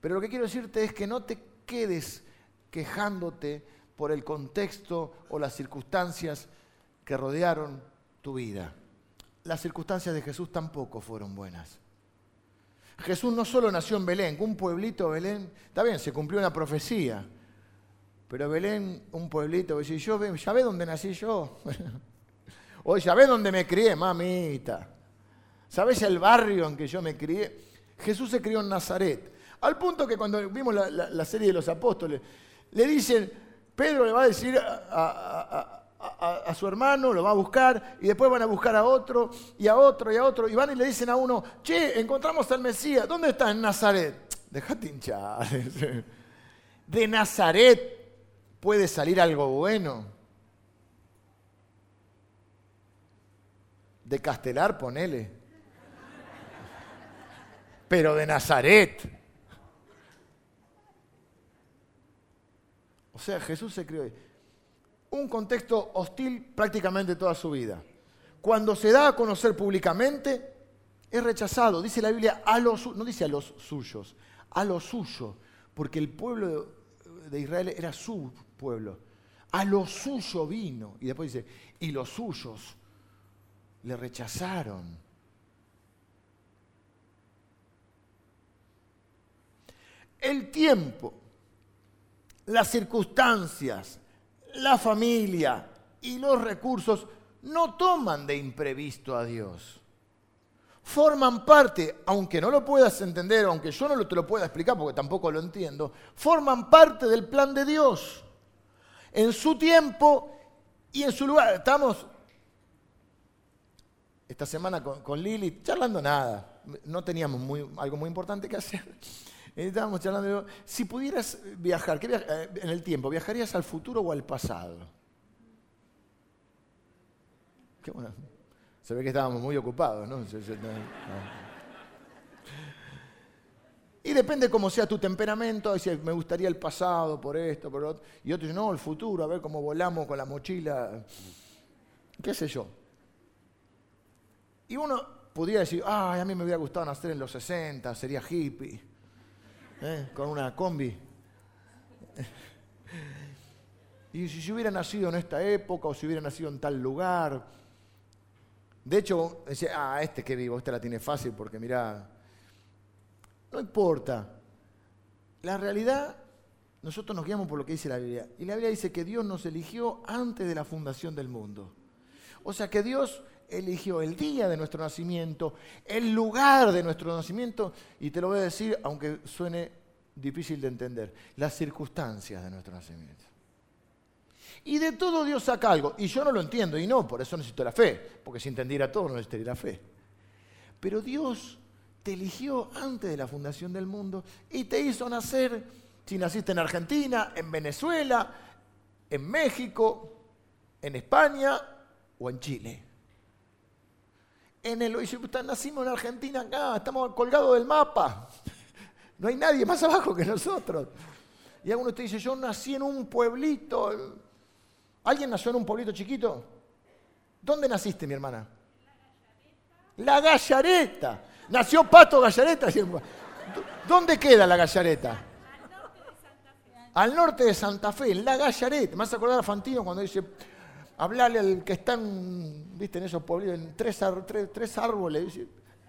Pero lo que quiero decirte es que no te quedes quejándote por el contexto o las circunstancias que rodearon tu vida. Las circunstancias de Jesús tampoco fueron buenas. Jesús no solo nació en Belén, un pueblito Belén, está bien, se cumplió una profecía, pero Belén, un pueblito, yo, ya ve dónde nací yo, o ya ve dónde me crié, mamita, ¿sabes el barrio en que yo me crié? Jesús se crió en Nazaret, al punto que cuando vimos la, serie de los apóstoles, le dicen, Pedro le va a decir a, su hermano, lo va a buscar, y después van a buscar a otro, y a otro, y a otro, y van y le dicen a uno, che, encontramos al Mesías, ¿dónde está? En Nazaret. Dejate hinchar. De Nazaret puede salir algo bueno. De Castelar, ponele. Pero de Nazaret. O sea, Jesús se crió Un contexto hostil prácticamente toda su vida. Cuando se da a conocer públicamente, es rechazado. Dice la Biblia, a los, no dice a los suyos, a los suyos, porque el pueblo de Israel era su pueblo. A lo suyo vino. Y después dice, y los suyos le rechazaron. El tiempo las circunstancias, la familia y los recursos no toman de imprevisto a Dios. Forman parte, aunque no lo puedas entender, aunque yo no te lo pueda explicar porque tampoco lo entiendo, forman parte del plan de Dios. En su tiempo y en su lugar. Estamos esta semana con, Lili charlando nada. No teníamos algo muy importante que hacer. Estábamos charlando, si pudieras viajar, eh, en el tiempo, ¿viajarías al futuro o al pasado? Qué bueno. Se ve que estábamos muy ocupados, ¿no? Y depende cómo sea tu temperamento, si me gustaría el pasado por esto, por otro. Y otro dice, no, el futuro, a ver cómo volamos con la mochila. ¿Qué sé yo? Y uno podría decir, ay, a mí me hubiera gustado nacer en los 60, sería hippie. ¿eh? con una combi. Y si yo hubiera nacido en esta época o si hubiera nacido en tal lugar. De hecho, decía, ah, este que vivo, este la tiene fácil porque mira, No importa. La realidad, nosotros nos guiamos por lo que dice la Biblia. Y la Biblia dice que Dios nos eligió antes de la fundación del mundo. O sea que Dios eligió el día de nuestro nacimiento, el lugar de nuestro nacimiento, y te lo voy a decir, aunque suene difícil de entender, las circunstancias de nuestro nacimiento. Y de todo Dios saca algo. Y yo no lo entiendo, y no, por eso necesito la fe, porque si entendiera todo no necesitaría la fe. Pero Dios te eligió antes de la fundación del mundo y te hizo nacer, si naciste en Argentina, en Venezuela, en México, en España o en Chile. En el, nacimos en Argentina acá, estamos colgados del mapa. No hay nadie más abajo que nosotros. Y alguno te dice, yo nací en un pueblito. ¿Alguien nació en un pueblito chiquito? ¿Dónde naciste, mi hermana? La Gallareta. Nació Pato Gallareta. ¿Dónde queda la Gallareta? Al norte de Santa Fe, en la Gallareta. Me vas a acordar a Fantino cuando dice, hablarle al que están, viste, en esos pueblos, en tres, árboles.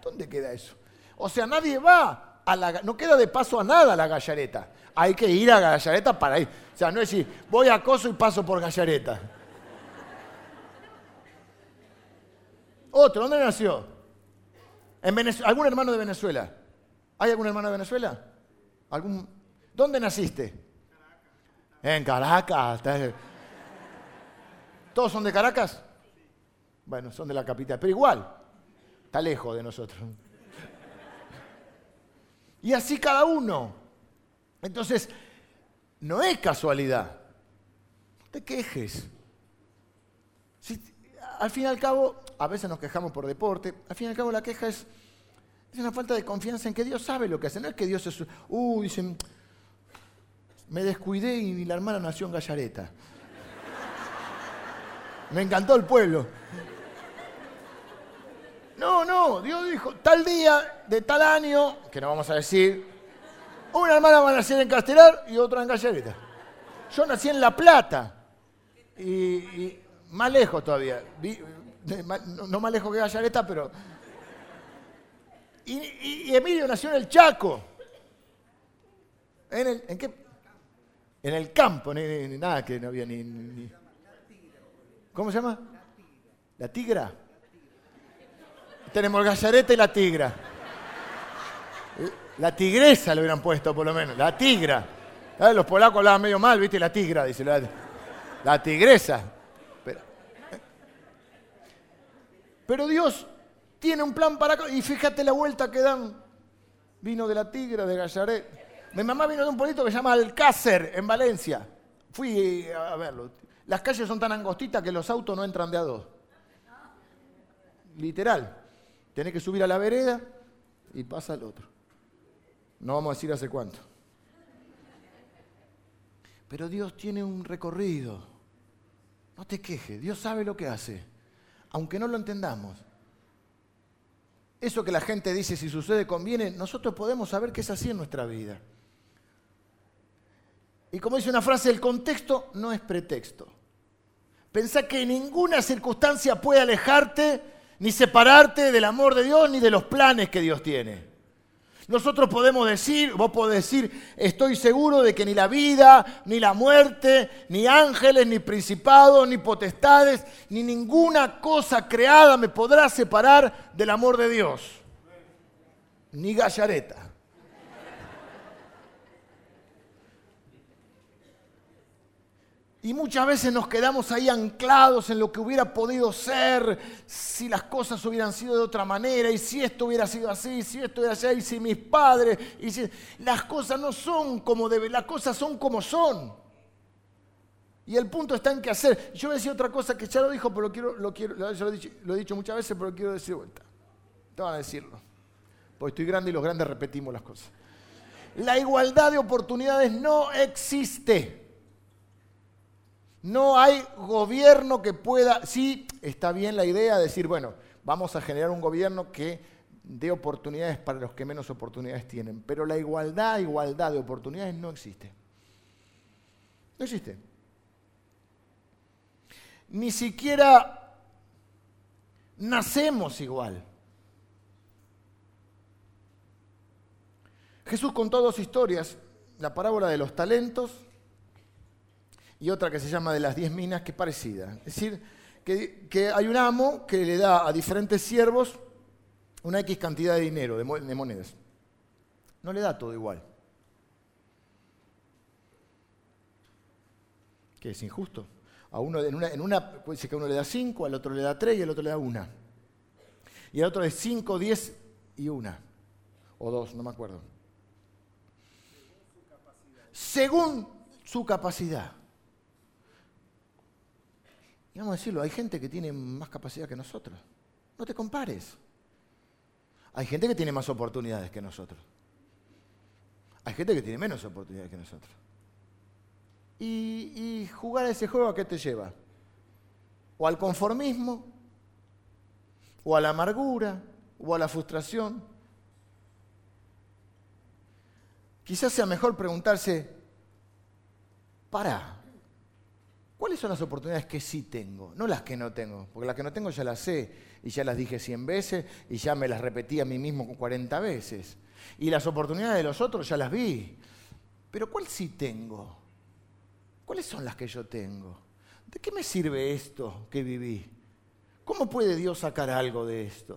¿Dónde queda eso? O sea, nadie va a la... No queda de paso a nada la Gallareta. Hay que ir a Gallareta para ir. O sea, no es decir, voy a Coso y paso por Gallareta. Otro, ¿dónde nació? ¿Algún hermano de Venezuela? ¿Hay algún hermano de Venezuela? ¿Algún... ¿Dónde naciste? En Caracas. ¿Todos son de Caracas? Bueno, son de la capital, pero igual, está lejos de nosotros. Y así cada uno. Entonces, no es casualidad. No te quejes. al fin y al cabo, a veces nos quejamos por deporte, al fin y al cabo la queja es, es una falta de confianza en que Dios sabe lo que hace. No es que Dios es, uh, dicen, me descuidé y la hermana nació en Gallareta. Me encantó el pueblo. No, no, Dios dijo, tal día, de tal año, que no vamos a decir, una hermana va a nacer en Castelar y otra en Gallareta. Yo nací en La Plata, y, más lejos todavía, no, más lejos que Gallareta, pero... Y, Emilio nació en el Chaco. ¿En, el, ¿en qué? En el campo, ni, nada que no había ni ¿Cómo se llama? La tigra. Tenemos Gallareta y la tigra. La tigresa le hubieran puesto por lo menos, la tigra. Los polacos hablaban medio mal, ¿viste? La tigra, dice. La, tigresa. Pero, pero Dios tiene un plan para... Y fíjate la vuelta que dan. Vino de la tigra, de Gallaret. Mi mamá vino de un pueblito que se llama Alcácer, en Valencia. Fui a verlo. Las calles son tan angostitas que los autos no entran de a dos. Literal. Tenés que subir a la vereda y pasa el otro. No vamos a decir hace cuánto. Pero Dios tiene un recorrido. No te quejes, Dios sabe lo que hace, aunque no lo entendamos. Eso que la gente dice si sucede conviene, nosotros podemos saber que es así en nuestra vida. Y como dice una frase, el contexto no es pretexto. Pensá que ninguna circunstancia puede alejarte ni separarte del amor de Dios ni de los planes que Dios tiene. Nosotros podemos decir, vos podés decir, estoy seguro de que ni la vida, ni la muerte, ni ángeles, ni principados, ni potestades, ni ninguna cosa creada me podrá separar del amor de Dios. Ni gallareta. Y muchas veces nos quedamos ahí anclados en lo que hubiera podido ser si las cosas hubieran sido de otra manera, y si esto hubiera sido así, si esto hubiera sido así, y si mis padres, y si las cosas no son como deben, las cosas son como son. Y el punto está en qué hacer. Yo voy a otra cosa que ya lo dijo, pero lo quiero, lo quiero, lo he, dicho, lo he dicho muchas veces, pero lo quiero decir de vuelta. Te van a decirlo. Porque estoy grande y los grandes repetimos las cosas. La igualdad de oportunidades no existe. No hay gobierno que pueda, sí, está bien la idea de decir, bueno, vamos a generar un gobierno que dé oportunidades para los que menos oportunidades tienen, pero la igualdad, igualdad de oportunidades no existe. No existe. Ni siquiera nacemos igual. Jesús contó dos historias, la parábola de los talentos y otra que se llama de las diez minas, que es parecida. Es decir, que, hay un amo que le da a diferentes siervos una X cantidad de dinero, de monedas. No le da todo igual. Que es injusto. A uno, en una, puede ser que uno le da cinco, al otro le da tres y al otro le da una. Y al otro es cinco, diez y una. O dos, no me acuerdo. Según su capacidad. Y vamos a decirlo, hay gente que tiene más capacidad que nosotros. No te compares. Hay gente que tiene más oportunidades que nosotros. Hay gente que tiene menos oportunidades que nosotros. Y, jugar a ese juego, ¿a qué te lleva? O al conformismo, o a la amargura, o a la frustración. Quizás sea mejor preguntarse, para, ¿cuáles son las oportunidades que sí tengo? No las que no tengo, porque las que no tengo ya las sé y ya las dije 100 veces y ya me las repetí a mí mismo 40 veces. Y las oportunidades de los otros ya las vi. Pero ¿cuál sí tengo? ¿Cuáles son las que yo tengo? ¿De qué me sirve esto que viví? ¿Cómo puede Dios sacar algo de esto?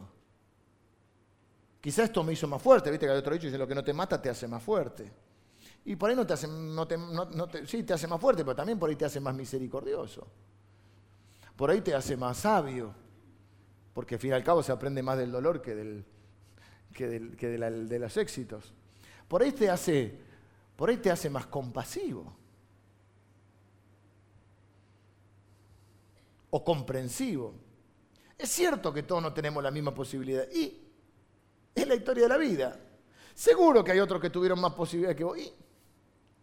Quizá esto me hizo más fuerte, viste que hay otro dicho dice lo que no te mata te hace más fuerte. Y por ahí no te hace, no te, sí, te hace más fuerte, pero también por ahí te hace más misericordioso. Por ahí te hace más sabio, porque al fin y al cabo se aprende más del dolor que del, que, de, los éxitos. Por ahí te hace, por ahí te hace más compasivo. O comprensivo. Es cierto que todos no tenemos la misma posibilidad. Y es la historia de la vida. Seguro que hay otros que tuvieron más posibilidades que vos. Y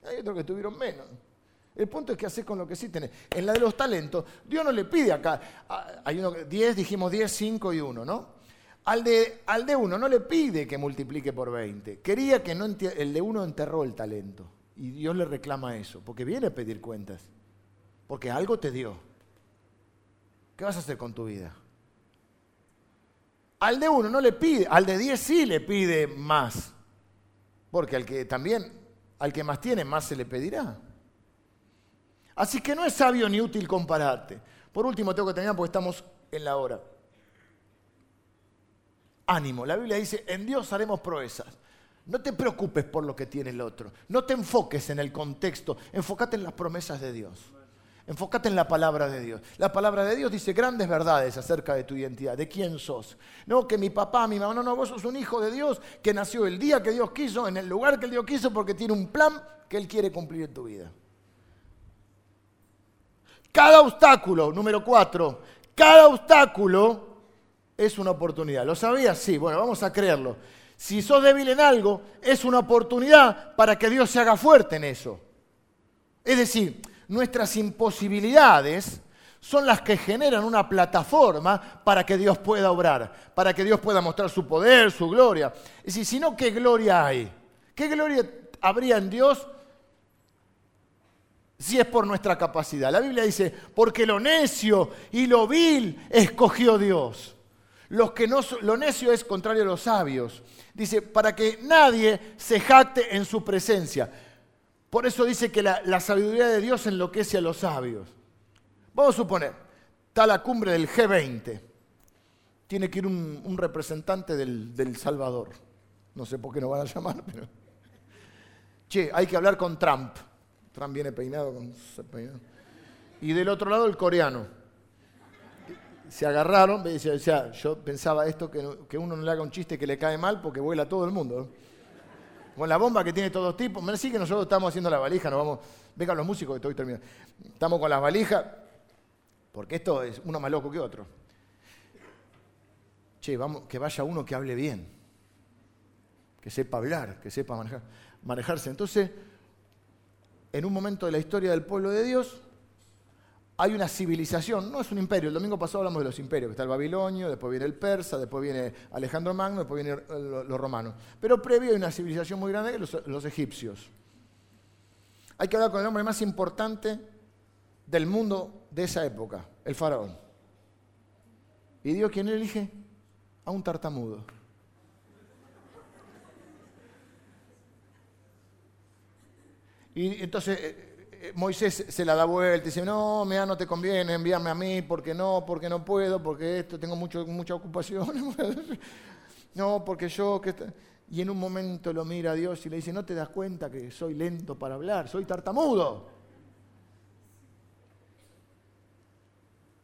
hay otros que tuvieron menos. El punto es que haces con lo que sí tenés. En la de los talentos, Dios no le pide acá. Ah, hay uno, 10, dijimos 10, 5 y 1, ¿no? Al de, al de uno no le pide que multiplique por 20. Quería que no el de uno enterró el talento. Y Dios le reclama eso, porque viene a pedir cuentas. Porque algo te dio. ¿Qué vas a hacer con tu vida? Al de uno no le pide, al de 10 sí le pide más. Porque al que también, al que más tiene, más se le pedirá. Así que no es sabio ni útil compararte. Por último, tengo que terminar porque estamos en la hora ánimo. La Biblia dice, en Dios haremos proezas. No te preocupes por lo que tiene el otro. No te enfoques en el contexto. Enfócate en las promesas de Dios. Enfócate en la palabra de Dios. La palabra de Dios dice grandes verdades acerca de tu identidad, de quién sos. No que mi papá, mi mamá, no, no, vos sos un hijo de Dios que nació el día que Dios quiso, en el lugar que Dios quiso, porque tiene un plan que Él quiere cumplir en tu vida. Cada obstáculo, número cuatro, cada obstáculo es una oportunidad. ¿Lo sabías? Sí, bueno, vamos a creerlo. Si sos débil en algo, es una oportunidad para que Dios se haga fuerte en eso. Es decir, nuestras imposibilidades son las que generan una plataforma para que Dios pueda obrar, para que Dios pueda mostrar su poder, su gloria. Es decir, si no, ¿qué gloria hay? ¿Qué gloria habría en Dios si es por nuestra capacidad? La Biblia dice, porque lo necio y lo vil escogió Dios que no, lo necio es contrario a los sabios. Dice, para que nadie se jacte en su presencia. Por eso dice que la, sabiduría de Dios enloquece a los sabios. Vamos a suponer, está la cumbre del G20. Tiene que ir un, representante del, Salvador. No sé por qué no van a llamar, pero... Che, hay que hablar con Trump. Trump viene peinado con... Y del otro lado el coreano se agarraron, yo pensaba esto, que, uno no le haga un chiste que le cae mal porque vuela todo el mundo. Con la bomba que tiene todos tipos. Me decís que nosotros estamos haciendo la valija, nos vamos, vengan los músicos que estoy terminando. Estamos con las valijas, porque esto es uno más loco que otro. Che, vamos, que vaya uno que hable bien, que sepa hablar, que sepa manejarse. Entonces, en un momento de la historia del pueblo de Dios, hay una civilización, no es un imperio, el domingo pasado hablamos de los imperios, que está el babilonio, después viene el persa, después viene Alejandro Magno, después vienen los romanos. Pero previo hay una civilización muy grande, los, los egipcios. Hay que hablar con el hombre más importante del mundo de esa época, el faraón. ¿Y Dios quién elige? A un tartamudo. Y entonces eh, eh, Moisés se la da vuelta y dice, no, mira, no te conviene enviarme a mí, porque no, porque no puedo, porque esto, tengo mucho, mucha ocupación. no, porque yo... Que y en un momento lo mira a Dios y le dice, ¿no te das cuenta que soy lento para hablar? Soy tartamudo.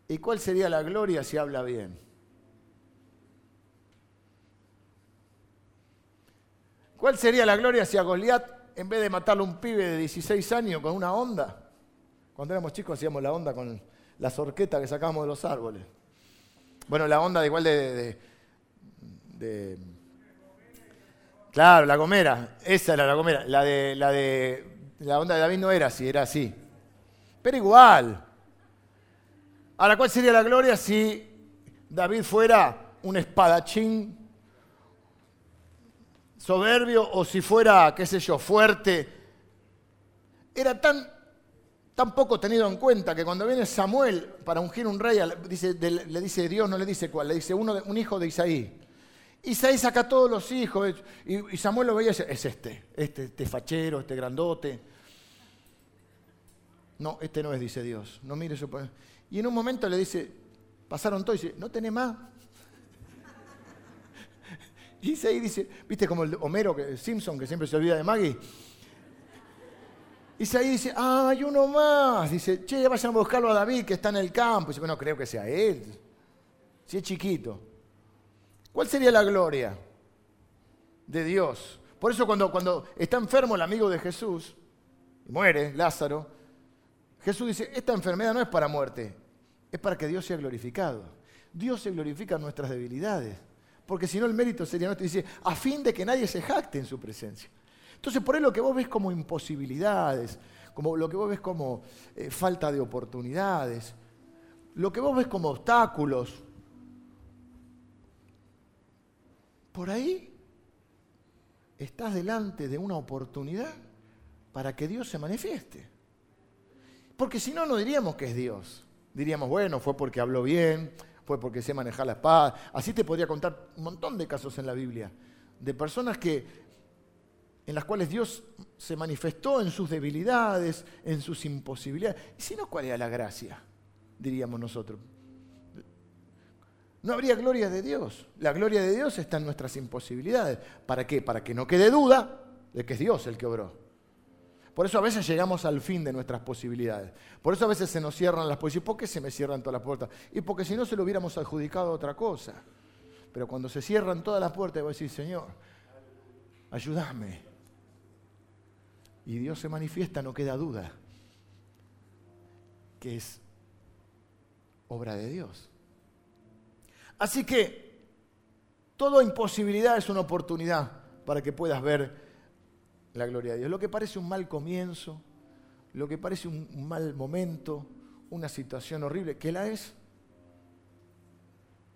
¿Y cuál sería la gloria si habla bien? ¿Cuál sería la gloria si a Goliat, en vez de matarle a un pibe de 16 años con una onda, cuando éramos chicos hacíamos la onda con la sorqueta que sacábamos de los árboles? Bueno, la onda de igual de, de, Claro, la gomera, esa era la gomera. La de, la de la onda de David no era así, era así. Pero igual. Ahora, ¿cuál sería la gloria si David fuera un espadachín soberbio o si fuera, qué sé yo, fuerte. Era tan, poco tenido en cuenta que cuando viene Samuel para ungir un rey, le dice Dios, no le dice cuál, le dice uno, un hijo de Isaí. Isaí saca a todos los hijos y, Samuel lo veía y dice, es este, este, este fachero, este grandote. No, este no es, dice Dios. No mire eso. Y en un momento le dice, pasaron todos y dice, ¿no tenés más? Y Isaí dice, viste como el Homero Simpson que siempre se olvida de Maggie. Isaí dice, ah, hay uno más. Dice, che, vayan a buscarlo a David que está en el campo. dice, bueno, creo que sea él. Si es chiquito. ¿Cuál sería la gloria de Dios? Por eso cuando, cuando está enfermo el amigo de Jesús, y muere Lázaro, Jesús dice, esta enfermedad no es para muerte, es para que Dios sea glorificado. Dios se glorifica en nuestras debilidades porque si no el mérito sería nuestro. Dice, a fin de que nadie se jacte en su presencia. Entonces, por ahí lo que vos ves como imposibilidades, como lo que vos ves como eh, falta de oportunidades, lo que vos ves como obstáculos, por ahí estás delante de una oportunidad para que Dios se manifieste. Porque si no, no diríamos que es Dios. Diríamos, bueno, fue porque habló bien, fue porque sé manejar la espada. Así te podría contar un montón de casos en la Biblia, de personas que, en las cuales Dios se manifestó en sus debilidades, en sus imposibilidades. Y si no, ¿cuál era la gracia? Diríamos nosotros. No habría gloria de Dios. La gloria de Dios está en nuestras imposibilidades. ¿Para qué? Para que no quede duda de que es Dios el que obró. Por eso a veces llegamos al fin de nuestras posibilidades. Por eso a veces se nos cierran las puertas. ¿Y por qué se me cierran todas las puertas? Y porque si no se lo hubiéramos adjudicado a otra cosa. Pero cuando se cierran todas las puertas, voy a decir, Señor, ayúdame. Y Dios se manifiesta, no queda duda, que es obra de Dios. Así que toda imposibilidad es una oportunidad para que puedas ver la gloria de Dios. Lo que parece un mal comienzo, lo que parece un mal momento, una situación horrible, que la es,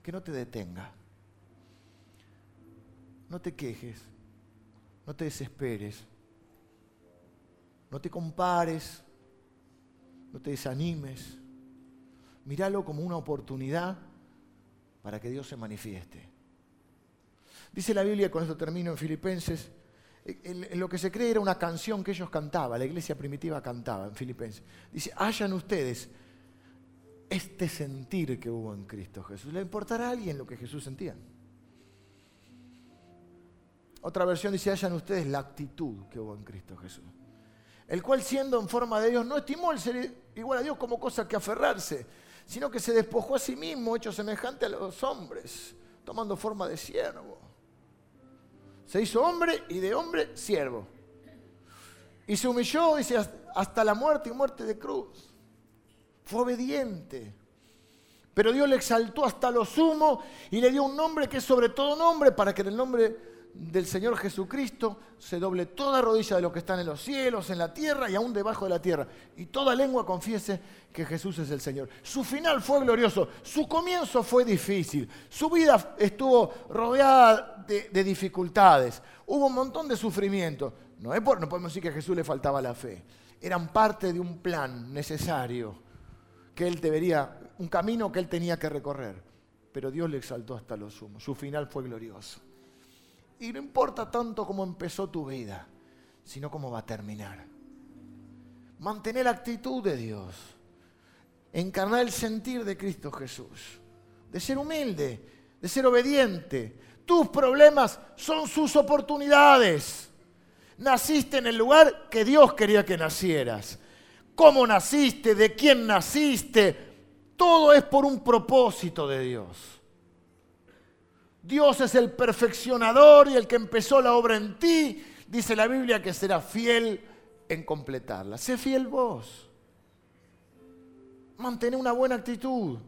que no te detenga. No te quejes, no te desesperes, no te compares, no te desanimes. Míralo como una oportunidad para que Dios se manifieste. Dice la Biblia, con esto termino en Filipenses, en, lo que se cree era una canción que ellos cantaban, la iglesia primitiva cantaba en Filipenses. Dice, hayan ustedes este sentir que hubo en Cristo Jesús. ¿Le importará a alguien lo que Jesús sentía? Otra versión dice, hayan ustedes la actitud que hubo en Cristo Jesús. El cual siendo en forma de Dios no estimó el ser igual a Dios como cosa que aferrarse, sino que se despojó a sí mismo, hecho semejante a los hombres, tomando forma de siervo se hizo hombre y de hombre siervo. Y se humilló, dice, hasta la muerte y muerte de cruz. Fue obediente. Pero Dios le exaltó hasta lo sumo y le dio un nombre que es sobre todo nombre para que en el nombre del Señor Jesucristo se doble toda rodilla de los que están en los cielos, en la tierra y aún debajo de la tierra. Y toda lengua confiese que Jesús es el Señor. Su final fue glorioso, su comienzo fue difícil, su vida estuvo rodeada de, dificultades, hubo un montón de sufrimiento. No, es por, no podemos decir que a Jesús le faltaba la fe, eran parte de un plan necesario que él debería, un camino que él tenía que recorrer. Pero Dios le exaltó hasta lo sumo, su final fue glorioso. Y no importa tanto cómo empezó tu vida, sino cómo va a terminar. mantener la actitud de Dios, encarnar el sentir de Cristo Jesús, de ser humilde, de ser obediente. Tus problemas son sus oportunidades. Naciste en el lugar que Dios quería que nacieras. ¿Cómo naciste? ¿De quién naciste? Todo es por un propósito de Dios. Dios es el perfeccionador y el que empezó la obra en ti, dice la Biblia que será fiel en completarla. Sé fiel vos. Mantén una buena actitud.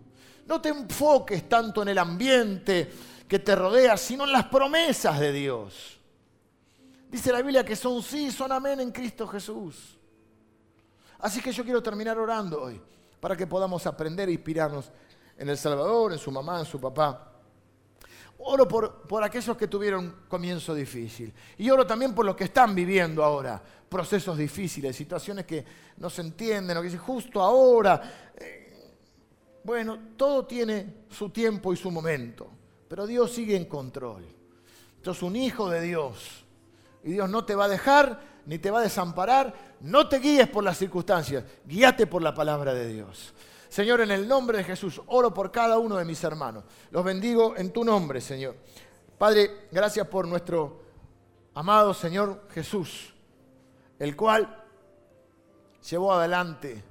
No te enfoques tanto en el ambiente que te rodea, sino en las promesas de Dios. Dice la Biblia que son sí, son amén en Cristo Jesús. Así que yo quiero terminar orando hoy para que podamos aprender e inspirarnos en el Salvador, en su mamá, en su papá. Oro por, por aquellos que tuvieron comienzo difícil. Y oro también por los que están viviendo ahora procesos difíciles, situaciones que no se entienden, o que dicen justo ahora. Eh, bueno, todo tiene su tiempo y su momento, pero Dios sigue en control. Tú es un hijo de Dios y Dios no te va a dejar ni te va a desamparar. No te guíes por las circunstancias, guíate por la palabra de Dios. Señor, en el nombre de Jesús, oro por cada uno de mis hermanos. Los bendigo en tu nombre, Señor. Padre, gracias por nuestro amado Señor Jesús, el cual llevó adelante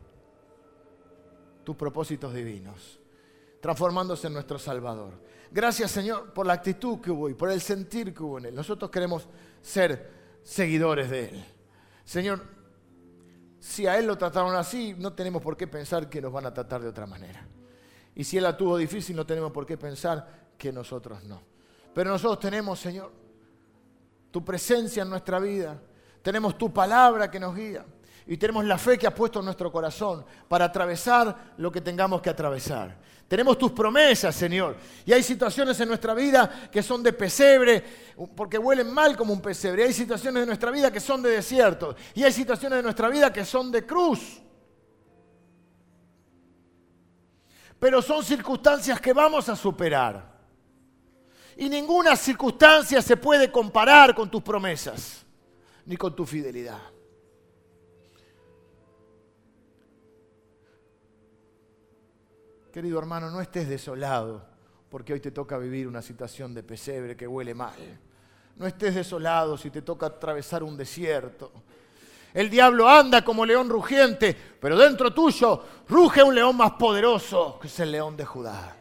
tus propósitos divinos, transformándose en nuestro Salvador. Gracias, Señor, por la actitud que hubo y por el sentir que hubo en Él. Nosotros queremos ser seguidores de Él. Señor, si a Él lo trataron así, no tenemos por qué pensar que nos van a tratar de otra manera. Y si Él la tuvo difícil, no tenemos por qué pensar que nosotros no. Pero nosotros tenemos, Señor, tu presencia en nuestra vida. Tenemos tu palabra que nos guía. Y tenemos la fe que has puesto en nuestro corazón para atravesar lo que tengamos que atravesar. Tenemos tus promesas, Señor. Y hay situaciones en nuestra vida que son de pesebre, porque huelen mal como un pesebre. Hay situaciones de nuestra vida que son de desierto. Y hay situaciones de nuestra vida que son de cruz. Pero son circunstancias que vamos a superar. Y ninguna circunstancia se puede comparar con tus promesas, ni con tu fidelidad. Querido hermano, no estés desolado porque hoy te toca vivir una situación de pesebre que huele mal. No estés desolado si te toca atravesar un desierto. El diablo anda como león rugiente, pero dentro tuyo ruge un león más poderoso, que es el león de Judá.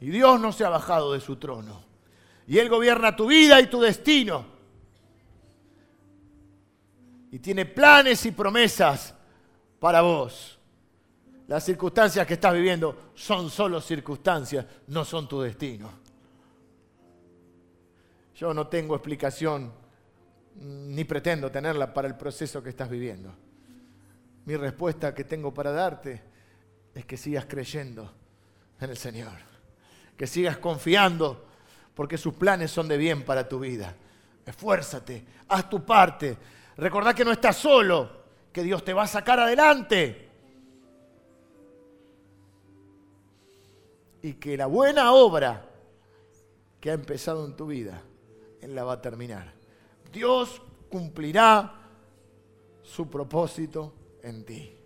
Y Dios no se ha bajado de su trono. Y Él gobierna tu vida y tu destino. Y tiene planes y promesas para vos. Las circunstancias que estás viviendo son solo circunstancias, no son tu destino. Yo no tengo explicación ni pretendo tenerla para el proceso que estás viviendo. Mi respuesta que tengo para darte es que sigas creyendo en el Señor, que sigas confiando porque sus planes son de bien para tu vida. Esfuérzate, haz tu parte. Recordá que no estás solo, que Dios te va a sacar adelante. Y que la buena obra que ha empezado en tu vida, Él la va a terminar. Dios cumplirá su propósito en ti.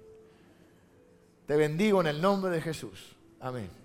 Te bendigo en el nombre de Jesús. Amén.